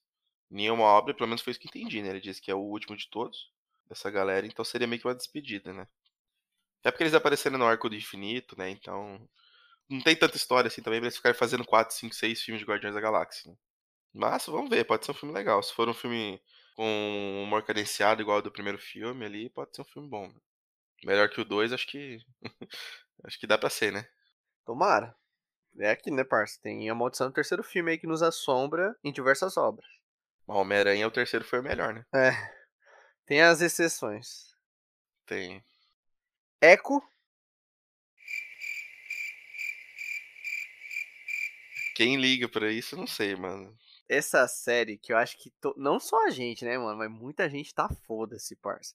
em nenhuma obra, pelo menos foi isso que entendi, né? Ele disse que é o último de todos, dessa galera, então seria meio que uma despedida, né? É porque eles apareceram no Arco do Infinito, né? Então. Não tem tanta história assim também pra eles ficarem fazendo 4, 5, 6 filmes de Guardiões da Galáxia. Né? Mas vamos ver, pode ser um filme legal. Se for um filme com um humor cadenciado igual ao do primeiro filme ali, pode ser um filme bom. Né? Melhor que o 2, acho que. acho que dá pra ser, né? Tomara. É aqui, né, parça? Tem a maldição do terceiro filme aí que nos assombra em diversas obras. Homem-Aranha, o terceiro foi o melhor, né? É. Tem as exceções. Tem. Echo. Quem liga pra isso, não sei, mano. Essa série que eu acho que. To... Não só a gente, né, mano? Mas muita gente tá foda-se, parça.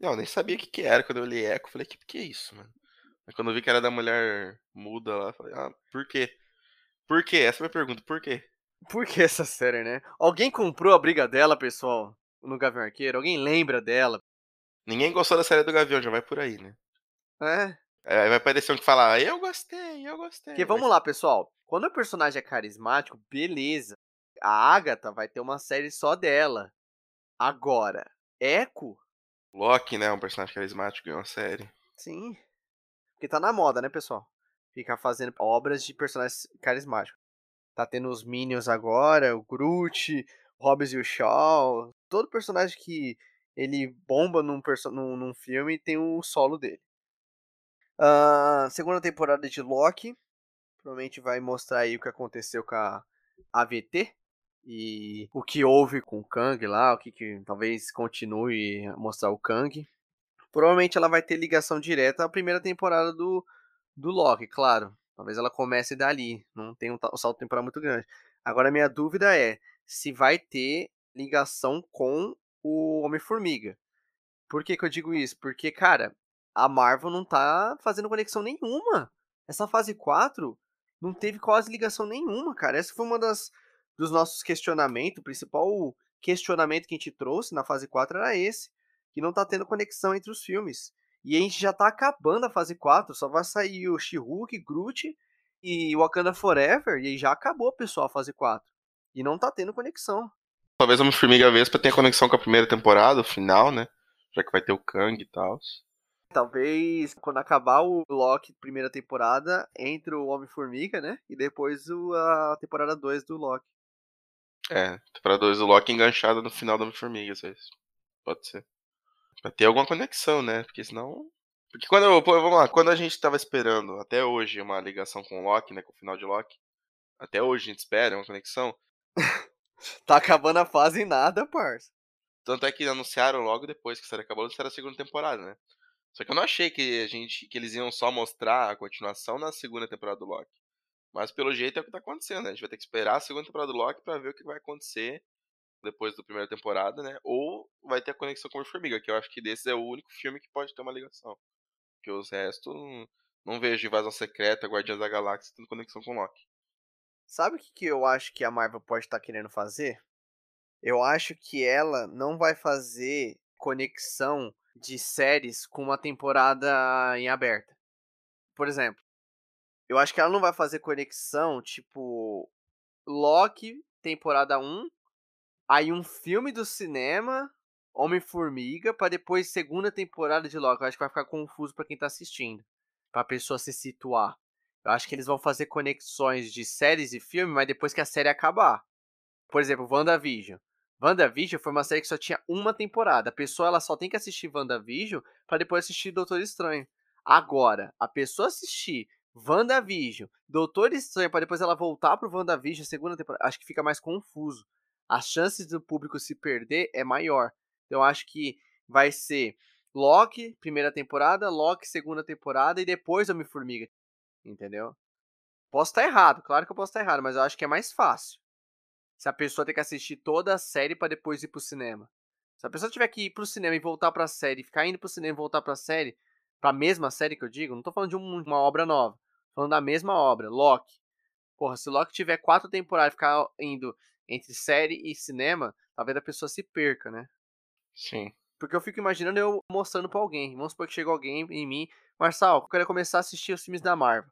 Não, nem sabia o que, que era. Quando eu li Echo, falei, que que é isso, mano? Mas quando eu vi que era da mulher muda lá, falei, ah, por quê? Por quê? Essa é a minha pergunta, por quê? Por que essa série, né? Alguém comprou a briga dela, pessoal, no Gavião Arqueiro? Alguém lembra dela? Ninguém gostou da série do Gavião, já vai por aí, né? É. É, vai aparecer um que fala, eu gostei, eu gostei. Porque vamos lá, pessoal. Quando o personagem é carismático, beleza. A Agatha vai ter uma série só dela. Agora, Echo. Loki, né? Um personagem carismático ganhou uma série. Sim. Porque tá na moda, né, pessoal? Ficar fazendo obras de personagens carismáticos. Tá tendo os Minions agora, o Groot, o Hobbs e o Shaw. Todo personagem que ele bomba num, num, num filme tem o solo dele. Uh, segunda temporada de Loki. Provavelmente vai mostrar aí o que aconteceu com a AVT e o que houve com o Kang lá, o que, que talvez continue a mostrar o Kang. Provavelmente ela vai ter ligação direta à primeira temporada do, do Loki, claro. Talvez ela comece dali, não tem um, um salto temporal muito grande. Agora minha dúvida é se vai ter ligação com o Homem-Formiga. Por que, que eu digo isso? Porque, cara, a Marvel não tá fazendo conexão nenhuma. Essa fase 4 não teve quase ligação nenhuma, cara. Essa foi uma das dos nossos questionamentos, o principal questionamento que a gente trouxe na fase 4 era esse, que não tá tendo conexão entre os filmes. E a gente já tá acabando a fase 4, só vai sair o She-Hulk, Groot e Wakanda Forever, e aí já acabou, pessoal, a fase 4. E não tá tendo conexão. Talvez Homem-Formiga Vespa tenha conexão com a primeira temporada, o final, né? Já que vai ter o Kang e tal. Talvez quando acabar o Loki primeira temporada, entre o Homem-Formiga, né? E depois o, a temporada 2 do Loki. É, temporada 2 do Loki enganchada no final do Homem-Formiga, isso. Pode ser. Pra ter alguma conexão, né? Porque senão. Porque quando eu. Vamos lá, quando a gente tava esperando até hoje uma ligação com o Loki, né? Com o final de Loki. Até hoje a gente espera uma conexão. tá acabando a fase e nada, parça. Tanto é que anunciaram logo depois que a série acabou, anunciaram a segunda temporada, né? Só que eu não achei que a gente que eles iam só mostrar a continuação na segunda temporada do Loki. Mas pelo jeito é o que tá acontecendo, né? A gente vai ter que esperar a segunda temporada do Loki para ver o que vai acontecer depois da primeira temporada, né? Ou vai ter a conexão com o Formiga, que eu acho que desses é o único filme que pode ter uma ligação. Porque os restos não, não vejo Invasão Secreta, Guardiões da Galáxia tendo conexão com o Loki. Sabe o que, que eu acho que a Marvel pode estar tá querendo fazer? Eu acho que ela não vai fazer conexão de séries com uma temporada em aberta. Por exemplo, eu acho que ela não vai fazer conexão tipo Loki, temporada 1, aí um filme do cinema, Homem-Formiga, para depois segunda temporada de Loki. Eu acho que vai ficar confuso para quem tá assistindo, pra pessoa se situar. Eu acho que eles vão fazer conexões de séries e filmes, mas depois que a série acabar. Por exemplo, WandaVision. WandaVision foi uma série que só tinha uma temporada. A pessoa ela só tem que assistir WandaVision para depois assistir Doutor Estranho. Agora, a pessoa assistir WandaVision, Doutor Estranho, para depois ela voltar pro WandaVision, segunda temporada, acho que fica mais confuso. As chances do público se perder é maior. Então acho que vai ser Loki, primeira temporada, Loki, segunda temporada e depois Homem-Formiga. Entendeu? Posso estar errado, claro que eu posso estar errado, mas eu acho que é mais fácil. Se a pessoa tem que assistir toda a série para depois ir pro cinema. Se a pessoa tiver que ir pro cinema e voltar pra série, ficar indo pro cinema e voltar pra série, pra mesma série que eu digo, não tô falando de uma obra nova, tô falando da mesma obra, Loki. Porra, se Loki tiver quatro temporadas e ficar indo entre série e cinema, talvez a pessoa se perca, né? Sim. Porque eu fico imaginando eu mostrando pra alguém. Vamos supor que chega alguém em mim, Marçal, eu quero começar a assistir os filmes da Marvel.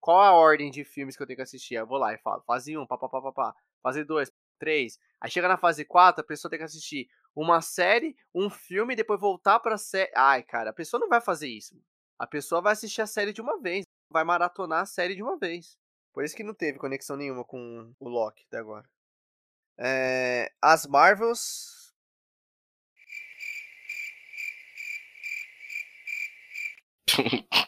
Qual a ordem de filmes que eu tenho que assistir? Eu vou lá e falo, fase 1, papapá, fase 2, 3. Aí chega na fase 4, a pessoa tem que assistir uma série, um filme e depois voltar pra série. Ai, cara, a pessoa não vai fazer isso. A pessoa vai assistir a série de uma vez. Vai maratonar a série de uma vez. Por isso que não teve conexão nenhuma com o Loki até agora. É, as Marvels.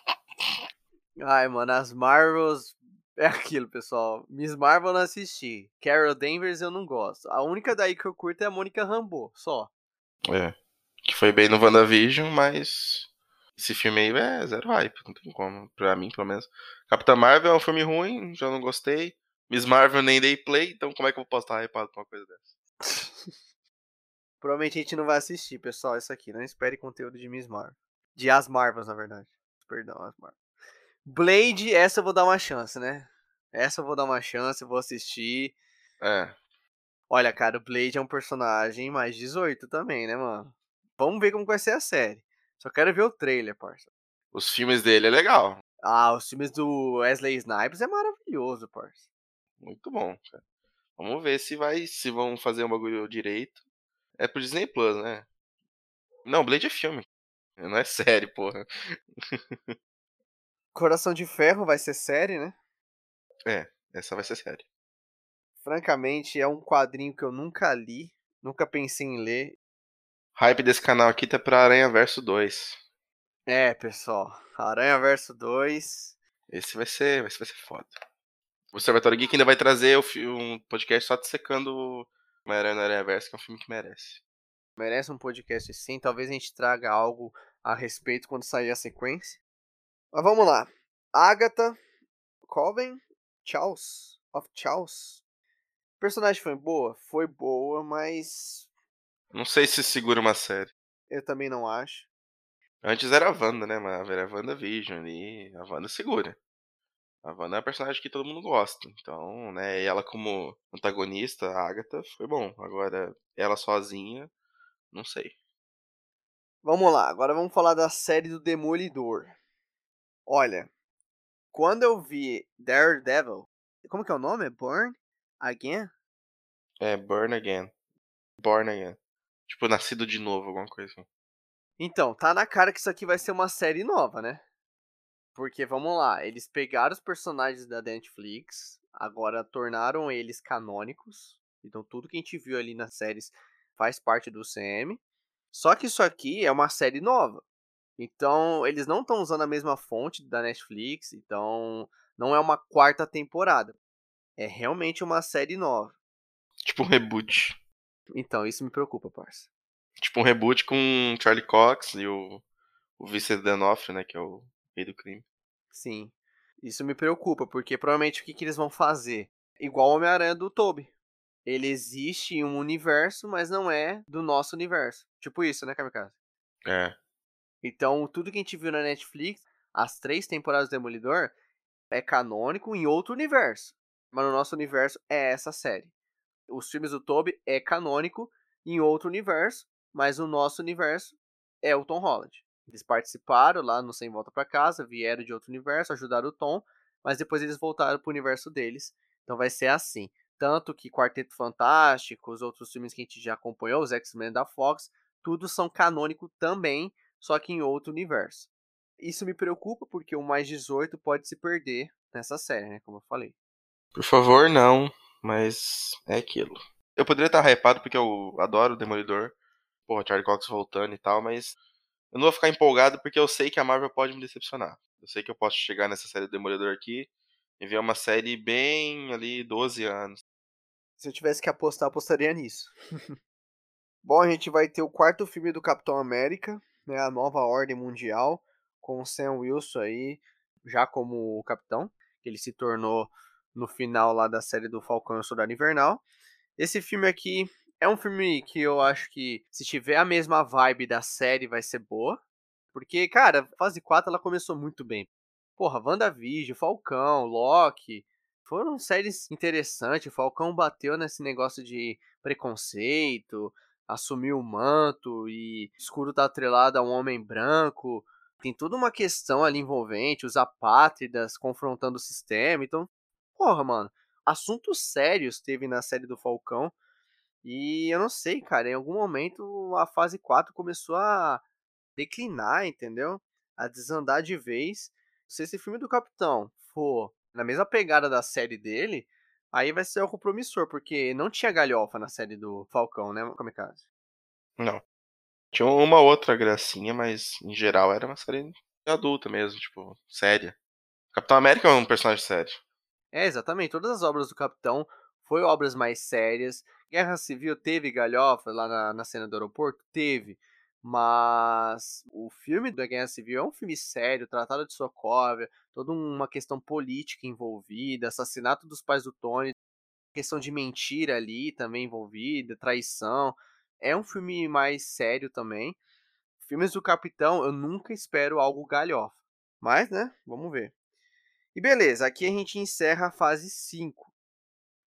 Ai, mano, as Marvels. É aquilo, pessoal. Miss Marvel eu não assisti. Carol Danvers eu não gosto. A única daí que eu curto é a Mônica Rambeau, só. É. Que foi bem no WandaVision, mas. Esse filme aí é zero hype, não tem como. Pra mim, pelo menos. Capitã Marvel é um filme ruim, já não gostei. Miss Marvel nem dei play, então como é que eu posso estar hypado com uma coisa dessa? Provavelmente a gente não vai assistir, pessoal, isso aqui. Não espere conteúdo de Miss Marvel. De As Marvels, na verdade. Perdão, As Marvel. Blade, essa eu vou dar uma chance, né? Essa eu vou dar uma chance, vou assistir. É. Olha, cara, o Blade é um personagem mais 18 também, né, mano? Vamos ver como vai ser a série. Só quero ver o trailer, parça. Os filmes dele é legal. Ah, os filmes do Wesley Snipes é maravilhoso, parça. Muito bom, cara. Vamos ver se vai, se vão fazer um bagulho direito. É pro Disney Plus, né? Não, Blade é filme. Não é série, porra. Coração de Ferro vai ser série, né? É, essa vai ser série. Francamente, é um quadrinho que eu nunca li, nunca pensei em ler. Hype desse canal aqui tá pra Aranha Verso 2. É, pessoal. Aranha Verso 2. Esse vai ser, vai ser foda. O Observatório Geek ainda vai trazer um podcast só dissecando Homem-Aranha no Aranha Verso, que é um filme que merece. Merece um podcast sim. Talvez a gente traga algo a respeito quando sair a sequência. Mas vamos lá. Agatha Coven Charles of Charles. O personagem foi boa? Foi boa, mas. Não sei se segura uma série. Eu também não acho. Antes era a Wanda, né? Mas era a Wanda Vision ali. A Wanda segura. A Wanda é uma personagem que todo mundo gosta. Então, né? Ela como antagonista, a Agatha, foi bom. Agora, ela sozinha, não sei. Vamos lá, agora vamos falar da série do Demolidor. Olha, quando eu vi Daredevil, como que é o nome? Born Again? É, Burn Again. Born Again. Tipo, nascido de novo, alguma coisa assim. Então, tá na cara que isso aqui vai ser uma série nova, né? Porque, vamos lá, eles pegaram os personagens da Netflix, agora tornaram eles canônicos. Então, tudo que a gente viu ali nas séries faz parte do CM. Só que isso aqui é uma série nova. Então, eles não estão usando a mesma fonte da Netflix, então não é uma quarta temporada. É realmente uma série nova. Tipo um reboot. Então, isso me preocupa, parça. Tipo um reboot com Charlie Cox e o, o Vincent D'Onofrio, né, que é o rei do crime. Sim. Isso me preocupa, porque provavelmente o que, que eles vão fazer? Igual o Homem-Aranha do Toby. Ele existe em um universo, mas não é do nosso universo. Tipo isso, né, Kamikaze? É. Então, tudo que a gente viu na Netflix, as três temporadas do Demolidor, é canônico em outro universo. Mas no nosso universo é essa série. Os filmes do Toby é canônico em outro universo, mas o nosso universo é o Tom Holland. Eles participaram lá no Sem Volta para Casa, vieram de outro universo, ajudaram o Tom, mas depois eles voltaram para o universo deles. Então vai ser assim. Tanto que Quarteto Fantástico, os outros filmes que a gente já acompanhou, os X-Men da Fox, tudo são canônico também, só que em outro universo. Isso me preocupa porque o mais 18 pode se perder nessa série, né? Como eu falei. Por favor, não, mas é aquilo. Eu poderia estar hypado porque eu adoro o Demolidor, porra, Charlie Cox voltando e tal, mas eu não vou ficar empolgado porque eu sei que a Marvel pode me decepcionar. Eu sei que eu posso chegar nessa série do Demolidor aqui e ver uma série bem ali, 12 anos. Se eu tivesse que apostar, apostaria nisso. Bom, a gente vai ter o quarto filme do Capitão América, né, a nova ordem mundial, com o Sam Wilson aí, já como o capitão, que ele se tornou no final lá da série do Falcão e o Soldado Invernal. Esse filme aqui é um filme que eu acho que, se tiver a mesma vibe da série, vai ser boa. Porque, cara, fase 4 ela começou muito bem. Porra, WandaVision, Falcão, Loki. Foram séries interessantes. O Falcão bateu nesse negócio de preconceito, assumiu o manto e escuro tá atrelado a um homem branco. Tem toda uma questão ali envolvente, os apátridas confrontando o sistema. Então, porra, mano, assuntos sérios teve na série do Falcão e eu não sei, cara, em algum momento a fase 4 começou a declinar, entendeu? A desandar de vez. Se esse filme do Capitão for na mesma pegada da série dele, aí vai ser algo promissor, porque não tinha galhofa na série do Falcão, né, Kamikaze? Não. Tinha uma outra gracinha, mas em geral era uma série adulta mesmo, tipo, séria. Capitão América é um personagem sério. É, exatamente. Todas as obras do Capitão foi obras mais sérias. Guerra Civil teve galhofa lá na, na cena do aeroporto? Teve. Mas o filme da Guerra Civil é um filme sério, tratado de Sokovia, toda uma questão política envolvida, assassinato dos pais do Tony, questão de mentira ali também envolvida, traição. É um filme mais sério também. Filmes do Capitão, eu nunca espero algo galhofa. Mas, né, vamos ver. E beleza, aqui a gente encerra a fase 5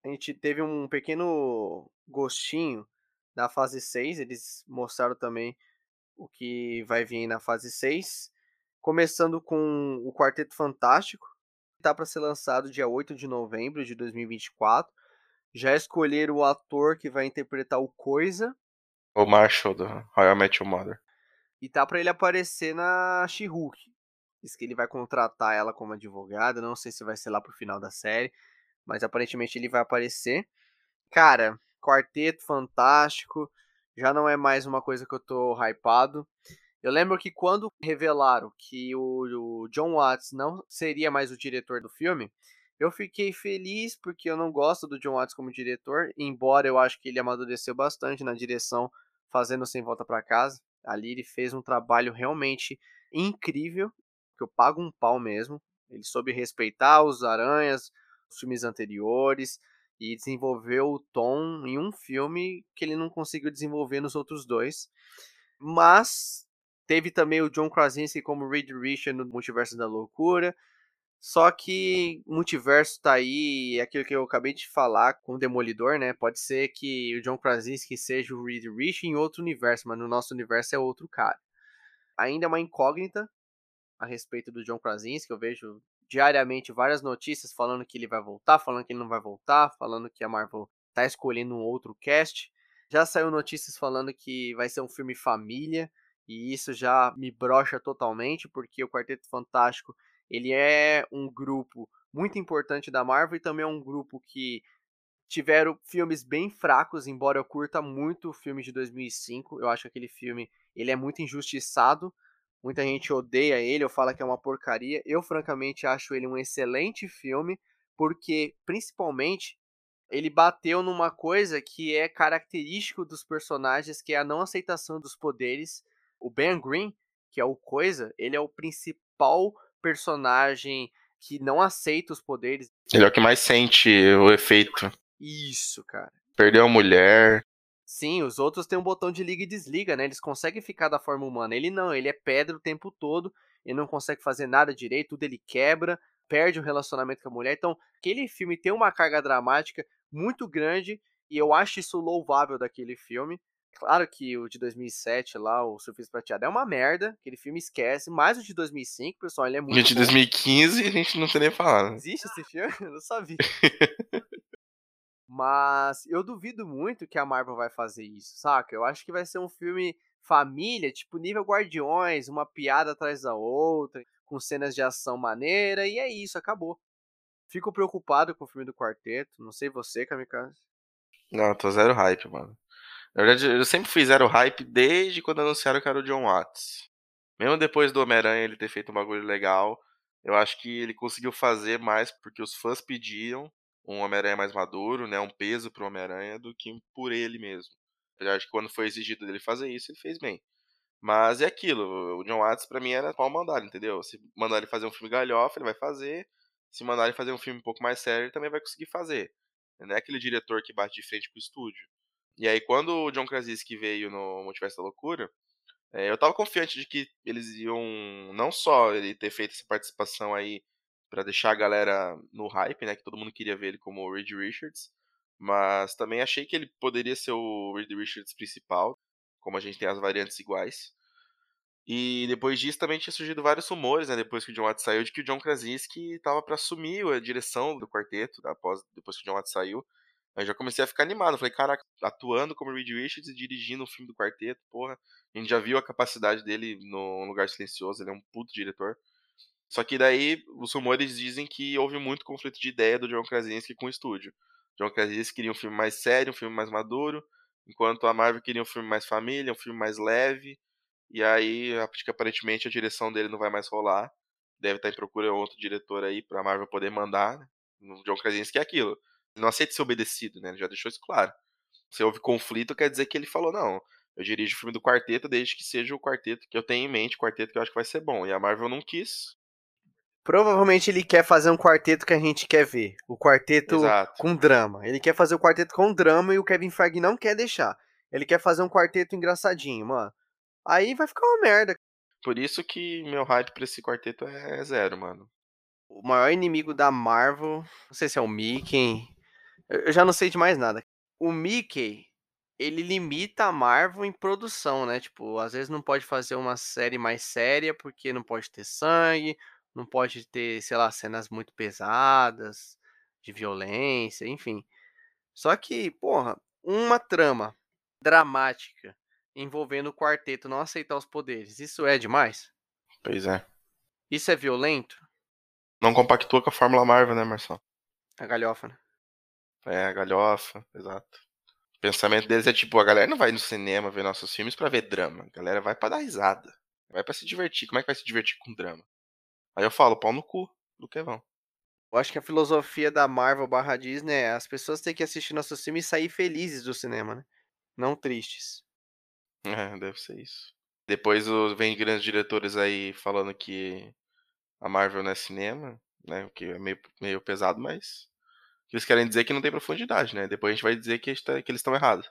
a gente teve um pequeno gostinho da fase 6. Eles mostraram também o que vai vir na fase 6. Começando com o Quarteto Fantástico. Está para ser lançado dia 8 de novembro de 2024. Já escolheram o ator que vai interpretar o Coisa. O Marshall do Royal Your Mother. E tá para ele aparecer na She-Hulk. Diz que ele vai contratar ela como advogada. Não sei se vai ser lá pro final da série mas aparentemente ele vai aparecer. Cara, quarteto fantástico, já não é mais uma coisa que eu tô hypado. Eu lembro que quando revelaram que o, o John Watts não seria mais o diretor do filme, Eu fiquei feliz porque eu não gosto do John Watts como diretor, embora eu acho que ele amadureceu bastante na direção fazendo Sem Volta para Casa. Ali ele fez um trabalho realmente incrível, que eu pago um pau mesmo. Ele soube respeitar os Aranhas, os filmes anteriores, e desenvolveu o tom em um filme que ele não conseguiu desenvolver nos outros dois. Mas teve também o John Krasinski como Reed Richard no Multiverso da Loucura. Só que multiverso tá aí, é aquilo que eu acabei de falar com o Demolidor, né? Pode ser que o John Krasinski seja o Reed Richard em outro universo, mas no nosso universo é outro cara. Ainda é uma incógnita a respeito do John Krasinski, eu vejo diariamente várias notícias falando que ele vai voltar, falando que ele não vai voltar, falando que a Marvel tá escolhendo um outro cast. Já saiu notícias falando que vai ser um filme família, e isso já me brocha totalmente, porque o Quarteto Fantástico, ele é um grupo muito importante da Marvel e também é um grupo que tiveram filmes bem fracos, embora eu curta muito o filme de 2005. Eu acho que aquele filme, ele é muito injustiçado, Muita gente odeia ele ou fala que é uma porcaria. Eu, francamente, acho ele um excelente filme, porque, principalmente, ele bateu numa coisa que é característico dos personagens, que é a não aceitação dos poderes. O Ben Green, que é o Coisa, ele é o principal personagem que não aceita os poderes. Ele é o que mais sente o efeito. Isso, cara. Perdeu a mulher. Sim, os outros têm um botão de liga e desliga, né? Eles conseguem ficar da forma humana. Ele não, ele é pedra o tempo todo, ele não consegue fazer nada direito, tudo ele quebra, perde o relacionamento com a mulher. Então, aquele filme tem uma carga dramática muito grande e eu acho isso louvável daquele filme. Claro que o de 2007 lá, o Surfista Prateado, é uma merda. Aquele filme esquece. Mas o de 2005, pessoal, ele é muito. O de 2015 a gente não tem nem falar. Né? Existe esse filme? Eu não sabia. Mas eu duvido muito que a Marvel vai fazer isso, saca? Eu acho que vai ser um filme família, tipo nível Guardiões, uma piada atrás da outra, com cenas de ação maneira, e é isso, acabou. Fico preocupado com o filme do quarteto, não sei você, Kamikaze. Não, tô zero hype, mano. Na verdade, eu sempre fui zero hype desde quando anunciaram que era o John Watts. Mesmo depois do Homem-Aranha ele ter feito um bagulho legal, eu acho que ele conseguiu fazer mais porque os fãs pediam um Homem-Aranha mais maduro, né, um peso para o Homem-Aranha do que por ele mesmo. Apesar de que quando foi exigido dele fazer isso, ele fez bem. Mas é aquilo, o John Watts pra mim era pau mandar, entendeu? Se mandar ele fazer um filme galhofa, ele vai fazer. Se mandar ele fazer um filme um pouco mais sério, ele também vai conseguir fazer. Não é aquele diretor que bate de frente pro estúdio. E aí, quando o John Krasinski veio no Multiverso da Loucura, é, eu tava confiante de que eles iam não só ele ter feito essa participação aí para deixar a galera no hype, né? Que todo mundo queria ver ele como o Reed Richards. Mas também achei que ele poderia ser o Reed Richards principal, como a gente tem as variantes iguais. E depois disso também tinha surgido vários rumores, né? Depois que o John Watts saiu, de que o John Krasinski estava para assumir a direção do quarteto, após, depois que o John Watts saiu. Aí já comecei a ficar animado. Falei, caraca, atuando como Reed Richards e dirigindo o filme do quarteto, porra. A gente já viu a capacidade dele no Lugar Silencioso, ele é um puto diretor. Só que daí os rumores dizem que houve muito conflito de ideia do John Krasinski com o estúdio. John Krasinski queria um filme mais sério, um filme mais maduro, enquanto a Marvel queria um filme mais família, um filme mais leve. E aí, aparentemente a direção dele não vai mais rolar. Deve estar em procura de outro diretor aí pra Marvel poder mandar. Né? O John Krasinski é aquilo. Ele não aceita ser obedecido, né? Ele já deixou isso claro. Se houve conflito, quer dizer que ele falou, não, eu dirijo o filme do quarteto desde que seja o quarteto que eu tenho em mente, o quarteto que eu acho que vai ser bom. E a Marvel não quis, Provavelmente ele quer fazer um quarteto que a gente quer ver. O quarteto Exato. com drama. Ele quer fazer o quarteto com drama e o Kevin Feige não quer deixar. Ele quer fazer um quarteto engraçadinho, mano. Aí vai ficar uma merda. Por isso que meu hype pra esse quarteto é zero, mano. O maior inimigo da Marvel, não sei se é o Mickey. Eu já não sei de mais nada. O Mickey, ele limita a Marvel em produção, né? Tipo, às vezes não pode fazer uma série mais séria porque não pode ter sangue não pode ter, sei lá, cenas muito pesadas, de violência, enfim. Só que, porra, uma trama dramática envolvendo o quarteto não aceitar os poderes, isso é demais? Pois é. Isso é violento? Não compactua com a Fórmula Marvel, né, Marcelo? A galhofa, né? É, a galhofa, exato. O pensamento deles é tipo, a galera não vai no cinema ver nossos filmes para ver drama. A galera vai para dar risada. Vai para se divertir. Como é que vai se divertir com drama? Aí eu falo, pau no cu do Kevão. Eu acho que a filosofia da Marvel barra Disney é as pessoas têm que assistir nossos filmes e sair felizes do cinema, né? Não tristes. É, deve ser isso. Depois vem grandes diretores aí falando que a Marvel não é cinema, né? O que é meio, meio pesado, mas. Eles querem dizer que não tem profundidade, né? Depois a gente vai dizer que, tá- que eles estão errados.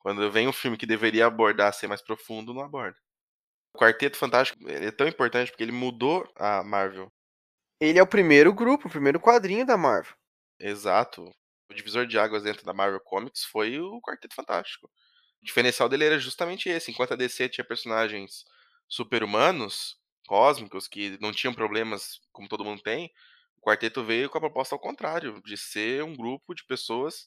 Quando vem um filme que deveria abordar ser mais profundo, não aborda. O Quarteto Fantástico ele é tão importante porque ele mudou a Marvel. Ele é o primeiro grupo, o primeiro quadrinho da Marvel. Exato. O divisor de águas dentro da Marvel Comics foi o Quarteto Fantástico. O diferencial dele era justamente esse. Enquanto a DC tinha personagens super-humanos, cósmicos, que não tinham problemas como todo mundo tem, o Quarteto veio com a proposta ao contrário, de ser um grupo de pessoas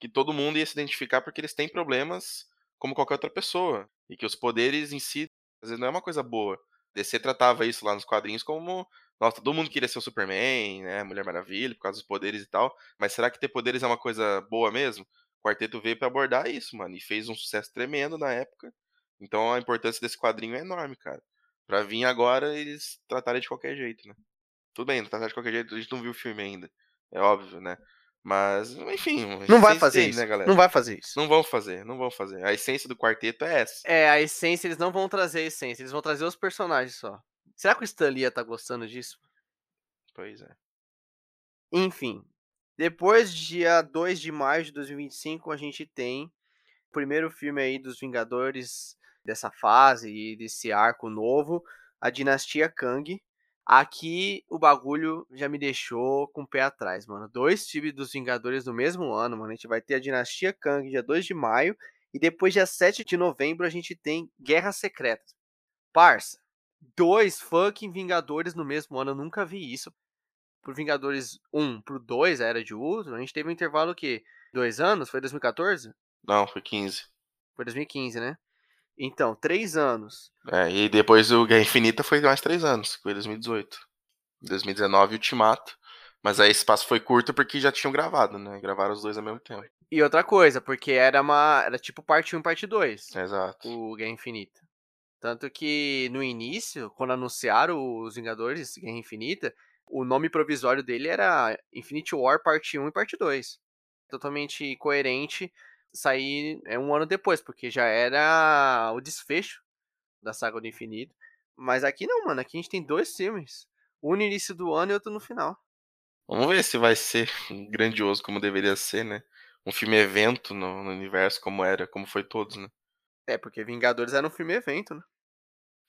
que todo mundo ia se identificar porque eles têm problemas como qualquer outra pessoa. E que os poderes em si, às vezes, não é uma coisa boa. DC tratava isso lá nos quadrinhos como. Nossa, todo mundo queria ser o Superman, né? Mulher Maravilha, por causa dos poderes e tal. Mas será que ter poderes é uma coisa boa mesmo? O quarteto veio pra abordar isso, mano. E fez um sucesso tremendo na época. Então a importância desse quadrinho é enorme, cara. Pra vir agora, eles tratarem de qualquer jeito, né? Tudo bem, tratar de qualquer jeito, a gente não viu o filme ainda. É óbvio, né? Mas, enfim. Não vai essência fazer dele, isso. né, galera? Não vai fazer isso. Não vão fazer, não vão fazer. A essência do quarteto é essa. É, a essência, eles não vão trazer a essência, eles vão trazer os personagens só. Será que o Stan Lee ia tá gostando disso? Pois é. Enfim, depois, dia 2 de maio de 2025, a gente tem o primeiro filme aí dos Vingadores dessa fase e desse arco novo, a Dinastia Kang. Aqui o bagulho já me deixou com o pé atrás, mano. Dois filmes dos Vingadores no mesmo ano, mano. A gente vai ter a Dinastia Kang dia 2 de maio e depois dia 7 de novembro a gente tem Guerras Secretas. Parça, dois fucking Vingadores no mesmo ano, eu nunca vi isso pro Vingadores 1 pro 2, a Era de Ultron, a gente teve um intervalo que dois anos? Foi 2014? Não, foi 15. Foi 2015, né? Então, três anos. É, e depois o Guerra Infinita foi mais três anos, foi 2018. 2019 Ultimato. Mas aí esse espaço foi curto porque já tinham gravado, né? Gravaram os dois ao mesmo tempo. E outra coisa, porque era uma. Era tipo parte 1 e parte 2. Exato. O Guerra Infinita. Tanto que no início, quando anunciaram os Vingadores Guerra Infinita, o nome provisório dele era Infinity War Parte 1 e Parte 2. Totalmente coerente sair é, um ano depois, porque já era o desfecho da saga do infinito. Mas aqui não, mano. Aqui a gente tem dois filmes. Um no início do ano e outro no final. Vamos ver se vai ser grandioso como deveria ser, né? Um filme evento no, no universo como era, como foi todos, né? É, porque Vingadores era um filme evento, né?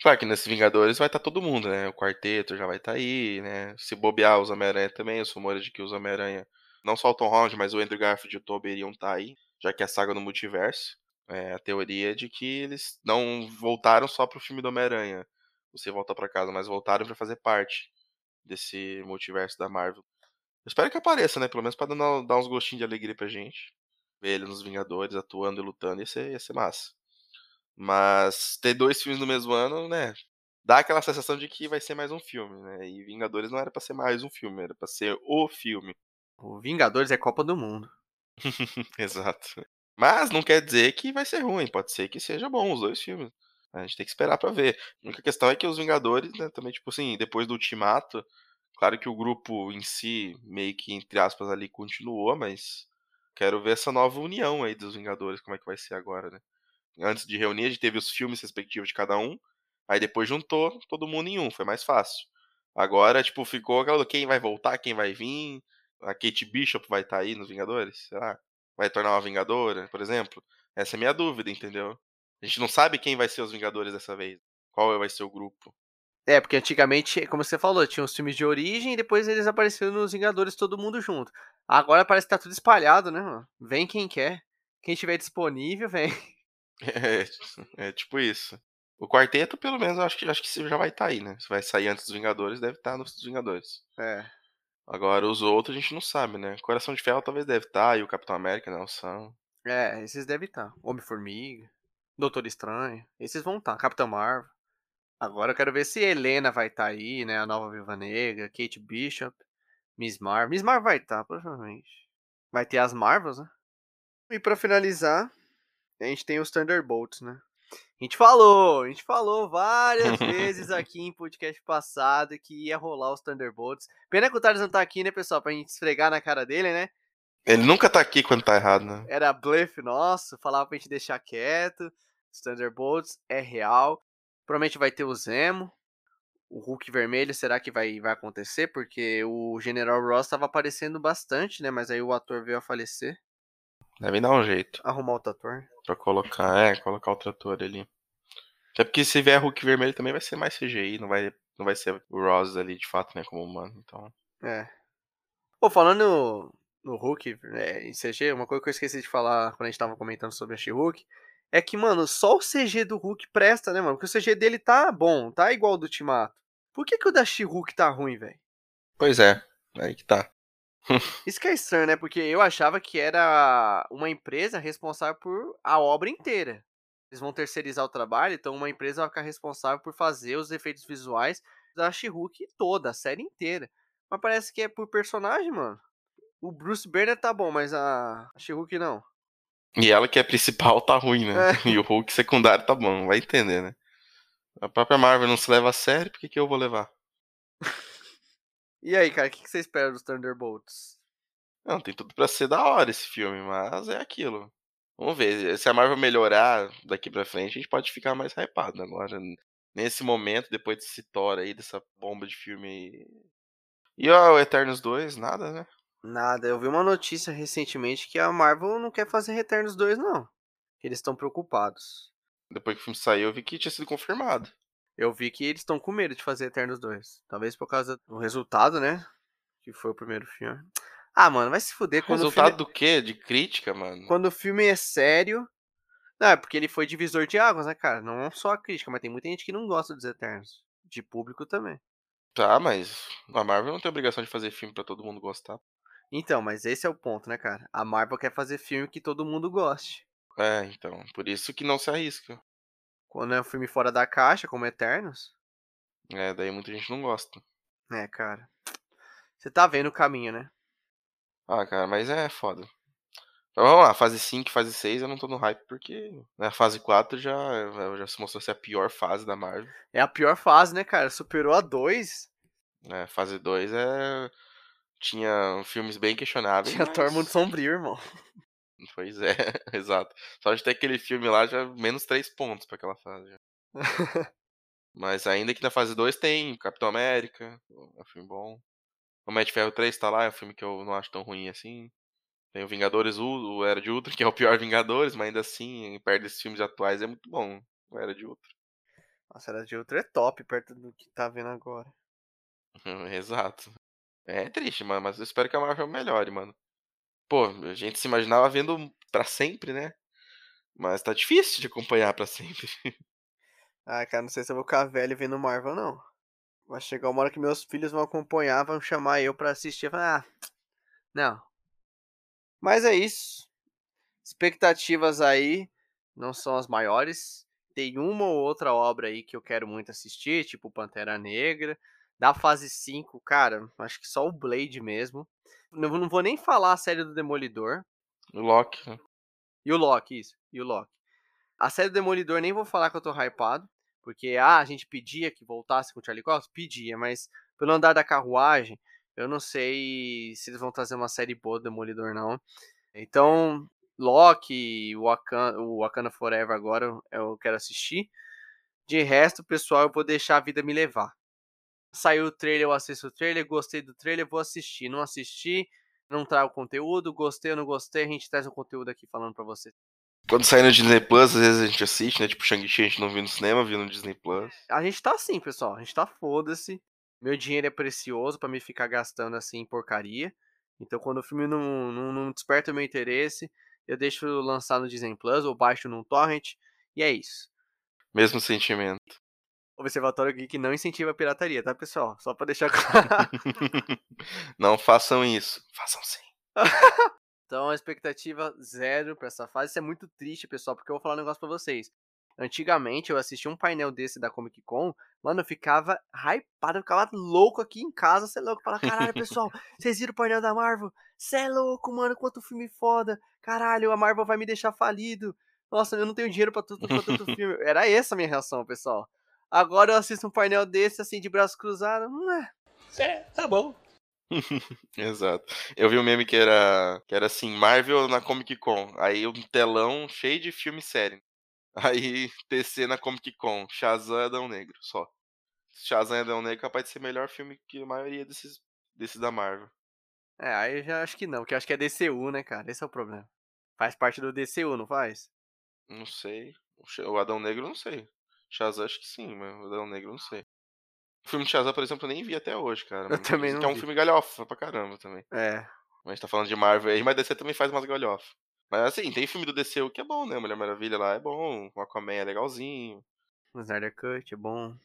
Claro que nesses Vingadores vai estar todo mundo, né? O quarteto já vai estar aí, né? Se bobear os Homem-Aranha também, os rumores de que os Homem-Aranha, não só o Tom Holland, mas o Andrew Garfield e o Tobey iriam estar aí, já que é a saga no multiverso. É, a teoria é de que eles não voltaram só pro filme do Homem-Aranha, você volta para casa, mas voltaram para fazer parte desse multiverso da Marvel. Eu espero que apareça, né? Pelo menos pra dar, uns gostinhos de alegria pra gente. Ver ele nos Vingadores atuando e lutando ia ser, ia ser massa. Mas ter dois filmes no mesmo ano, né? Dá aquela sensação de que vai ser mais um filme, né? E Vingadores não era pra ser mais um filme, era pra ser o filme. O Vingadores é Copa do Mundo. Exato. Mas não quer dizer que vai ser ruim, pode ser que seja bom os dois filmes. A gente tem que esperar pra ver. A única questão é que os Vingadores, né, também, tipo assim, depois do Ultimato, claro que o grupo em si, meio que, entre aspas, ali continuou, mas quero ver essa nova união aí dos Vingadores, como é que vai ser agora, né? Antes de reunir, a gente teve os filmes respectivos de cada um, aí depois juntou todo mundo em um, foi mais fácil. Agora, tipo, ficou aquela quem vai voltar, quem vai vir. A Kate Bishop vai estar aí nos Vingadores? Será? Vai tornar uma Vingadora, por exemplo? Essa é a minha dúvida, entendeu? A gente não sabe quem vai ser os Vingadores dessa vez. Qual vai ser o grupo. É, porque antigamente, como você falou, tinha os filmes de origem e depois eles apareceram nos Vingadores todo mundo junto. Agora parece que tá tudo espalhado, né, mano? Vem quem quer. Quem estiver disponível, vem. É, é tipo isso. O quarteto, pelo menos, acho que, acho que já vai estar aí, né? Se vai sair antes dos Vingadores, deve estar nos Vingadores. É. Agora, os outros a gente não sabe, né? Coração de Ferro talvez deve estar, e o Capitão América não são. É, esses devem estar. Homem-Formiga, Doutor Estranho, esses vão estar. Capitão Marvel. Agora eu quero ver se Helena vai estar aí, né? A nova Viva Negra, Kate Bishop, Miss Marvel. Miss Marvel vai estar, provavelmente. Vai ter as Marvels, né? E pra finalizar, a gente tem os Thunderbolts, né? A gente falou, a gente falou várias vezes aqui em podcast passado que ia rolar os Thunderbolts. Pena que o Thales não tá aqui, né, pessoal, pra gente esfregar na cara dele, né? Ele nunca tá aqui quando tá errado, né? Era bluff nosso, falava pra gente deixar quieto. Os Thunderbolts é real. Provavelmente vai ter o Zemo. O Hulk vermelho, será que vai, vai acontecer? Porque o General Ross estava aparecendo bastante, né? Mas aí o ator veio a falecer. Devem dar um jeito. Arrumar outro ator. Pra colocar, é, colocar outro ator ali. Até porque se vier Hulk vermelho também vai ser mais CGI, não vai, não vai ser o Ross ali de fato, né, como humano, então... É. Pô, falando no Hulk, é, em CG, uma coisa que eu esqueci de falar quando a gente tava comentando sobre a She-Hulk, é que, mano, só o CG do Hulk presta, né, mano? Porque o CG dele tá bom, tá igual ao do Timato. Por que, que o da She-Hulk tá ruim, velho? Pois é, aí que tá. Isso que é estranho, né? Porque eu achava que era uma empresa responsável por a obra inteira. Eles vão terceirizar o trabalho, então uma empresa vai ficar responsável por fazer os efeitos visuais da She-Hulk toda, a série inteira. Mas parece que é por personagem, mano. O Bruce Banner tá bom, mas a She-Hulk não. E ela que é principal tá ruim, né? É. E o Hulk secundário tá bom, vai entender, né? A própria Marvel não se leva a sério, por que, que eu vou levar? E aí, cara, o que que você espera dos Thunderbolts? Não, tem tudo pra ser da hora esse filme, mas é aquilo. Vamos ver, se a Marvel melhorar daqui pra frente, a gente pode ficar mais hypado agora. Nesse momento, depois desse Thor aí, dessa bomba de filme aí. E ó, o Eternos 2, nada, né? Nada, eu vi uma notícia recentemente que a Marvel não quer fazer Returns 2, não. Eles estão preocupados. Depois que o filme saiu, eu vi que tinha sido confirmado. Eu vi que eles estão com medo de fazer Eternos 2. Talvez por causa do resultado, né? Que foi o primeiro filme. Ah, mano, vai se fuder quando o Resultado filme... do quê? De crítica, mano? quando o filme é sério. Não, é porque ele foi divisor de águas, né, cara? Não só a crítica, mas tem muita gente que não gosta dos Eternos. De público também. Tá, mas a Marvel não tem obrigação de fazer filme pra todo mundo gostar. Então, mas esse é o ponto, né, cara? A Marvel quer fazer filme que todo mundo goste. É, então, por isso que não se arrisca. Quando é um filme fora da caixa, como Eternos, É, daí muita gente não gosta. né, cara? Você tá vendo o caminho, né? Ah, cara, mas é foda. Então vamos lá, fase 5 fase 6 eu não tô no hype porque né, a fase 4 já, já se mostrou ser a pior fase da Marvel. É a pior fase, né, cara? Superou a 2. Né, fase 2 é. Tinha filmes bem questionáveis. Tinha mas- Thor Mundo Sombrio, irmão. Pois é, exato. Só de ter aquele filme lá já menos 3 pontos pra aquela fase. já. Mas ainda que na fase 2 tem Capitão América, é um filme bom. O Matt Ferro 3 tá lá, é um filme que eu não acho tão ruim assim. Tem o Vingadores U, o Era de Ultron, que é o pior Vingadores, mas ainda assim, perto desses filmes atuais, é muito bom. O Era de Ultron. Nossa, era de outro é top perto do que tá vendo agora. Exato. É triste, mano, mas eu espero que a Marvel melhore, mano. Pô, a gente se imaginava vendo pra sempre, né? Mas tá difícil de acompanhar pra sempre. Ah, cara, não sei se eu vou ficar velho vendo Marvel, não. Vai chegar uma hora que meus filhos vão acompanhar, vão chamar eu pra assistir. Falar, ah, não. Mas é isso. Expectativas aí não são as maiores. Tem uma ou outra obra aí que eu quero muito assistir, tipo Pantera Negra. Da fase 5, cara, acho que só o Blade mesmo. Não, não vou nem falar a série do Demolidor. O Loki. né? E o Loki, isso. E o Loki. A série do Demolidor nem vou falar que eu tô hypado. Porque, ah, a gente pedia que voltasse com o Charlie Cox? Pedia, mas pelo andar da carruagem, eu não sei se eles vão trazer uma série boa do Demolidor, não. Então, Loki, o Wakanda, o Wakanda Forever agora eu quero assistir. De resto, pessoal, eu vou deixar a vida me levar. Saiu o trailer, eu assisto o trailer. Gostei do trailer, vou assistir. Não assisti, não trago conteúdo. Gostei ou não gostei, a gente traz o conteúdo aqui falando pra você. Quando sair no Disney Plus, às vezes a gente assiste, né? Tipo, Shang-Chi a gente não viu no cinema, viu no Disney Plus. A gente tá assim, pessoal. A gente tá foda-se. Meu dinheiro é precioso pra me ficar gastando assim em porcaria. Então, quando o filme não, não, não desperta o meu interesse, eu deixo lançar no Disney Plus ou baixo num torrent. E é isso. Mesmo sentimento. Observatório Geek não incentiva a pirataria, tá, pessoal? Só pra deixar claro. não façam isso. Façam sim. Então, a expectativa zero pra essa fase. Isso é muito triste, pessoal, porque eu vou falar um negócio pra vocês. Antigamente, eu assisti um painel desse da Comic Con, mano, eu ficava hypado, eu ficava louco aqui em casa, cê é louco. Falar, caralho, pessoal, vocês viram o painel da Marvel? Cê é louco, mano, quanto filme foda. Caralho, a Marvel vai me deixar falido. Nossa, eu não tenho dinheiro pra tudo pra tanto filme. Era essa a minha reação, pessoal. Agora eu assisto um painel desse, assim, de braço cruzado. Hum, é. É, tá bom. Exato. Eu vi um meme que era, que era assim, Marvel na Comic Con. Aí um telão cheio de filme série. Aí TC na Comic Con, Shazam e Adão Negro, só. Shazam e Adão Negro é capaz de ser melhor filme que a maioria desses, desses da Marvel. É, aí eu já acho que não, porque eu acho que é DCU, né, cara? Esse é o problema. Faz parte do DCU, não faz? Não sei. O Adão Negro não sei. Shazam acho que sim, mas o Adão Negro não sei. O filme de Shazam, por exemplo, eu nem vi até hoje, cara. Eu também não que é um vi. filme galhofa pra caramba também. É. Mas a gente tá falando de Marvel aí, mas DC também faz umas galhofas. Mas assim, tem filme do DCU que é bom, né? Mulher Maravilha lá é bom, o Aquaman é legalzinho. O Snyder Cut é bom.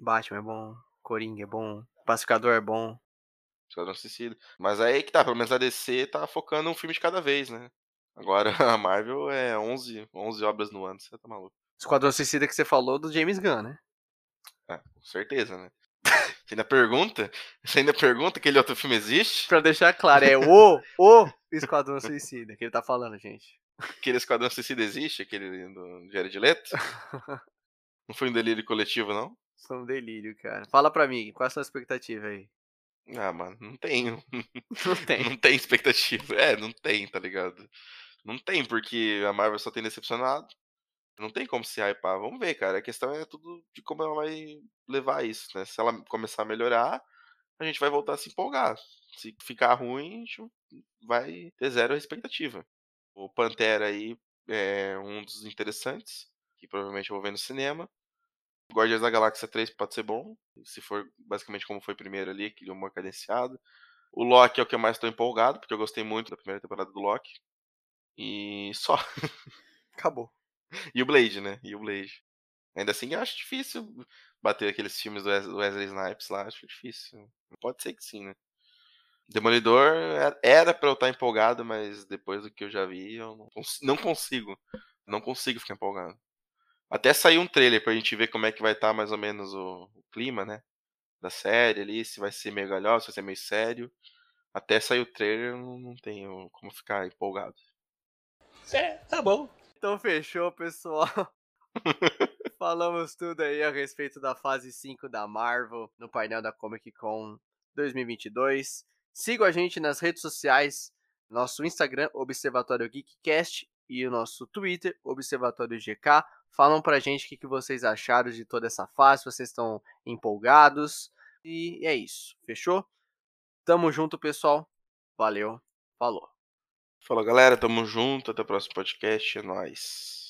Batman é bom. Coringa é bom. Pacificador é bom. Esquadrão Suicida. Mas aí que tá, pelo menos a DC tá focando um filme de cada vez, né? Agora a Marvel é 11, 11 obras no ano, você tá maluco. Esquadrão Suicida que você falou do James Gunn, né? É, com certeza, né? Você ainda pergunta? Você ainda pergunta que aquele outro filme existe? Pra deixar claro, é o, o Esquadrão Suicida que ele tá falando, gente. Aquele Esquadrão Suicida existe? Aquele do Jared Leto? Não foi um delírio coletivo, não? Sou um delírio, cara. Fala pra mim, qual é a sua expectativa aí? Ah, mano, não tenho. Não tem. Não tem expectativa. É, não tem, tá ligado? Não tem, porque a Marvel só tem decepcionado. Não tem como se hypar. Vamos ver, cara. A questão é tudo de como ela vai levar isso, né? Se ela começar a melhorar, a gente vai voltar a se empolgar. Se ficar ruim, a gente vai ter zero expectativa. O Pantera aí é um dos interessantes, que provavelmente eu vou ver no cinema. Guardiões da Galáxia 3 pode ser bom, se for basicamente como foi primeiro ali, aquele humor cadenciado. O Loki é o que eu mais estou empolgado, porque eu gostei muito da primeira temporada do Loki. E só. Acabou. E o Blade, né? E o Blade. Ainda assim, eu acho difícil bater aqueles filmes do Wes- Wesley Snipes lá, acho difícil. Pode ser que sim, né? Demolidor era- era pra eu estar empolgado, mas depois do que eu já vi, eu não, cons- não consigo. Não consigo ficar empolgado. Até sair um trailer pra gente ver como é que vai estar mais ou menos o, o clima, né? Da série ali, se vai ser meio galhoso, se vai ser meio sério. Até sair o trailer, eu não tenho como ficar empolgado. É, tá bom. Então fechou, pessoal. Falamos tudo aí a respeito da fase 5 da Marvel no painel da Comic Con 2022. Sigam a gente nas redes sociais, nosso Instagram, Observatório Geekcast, e o nosso Twitter, Observatório GK. Falam pra gente o que que vocês acharam de toda essa fase, se vocês estão empolgados. E é isso, fechou? Tamo junto, pessoal. Valeu, falou. Falou, galera. Tamo junto. Até o próximo podcast. É nóis.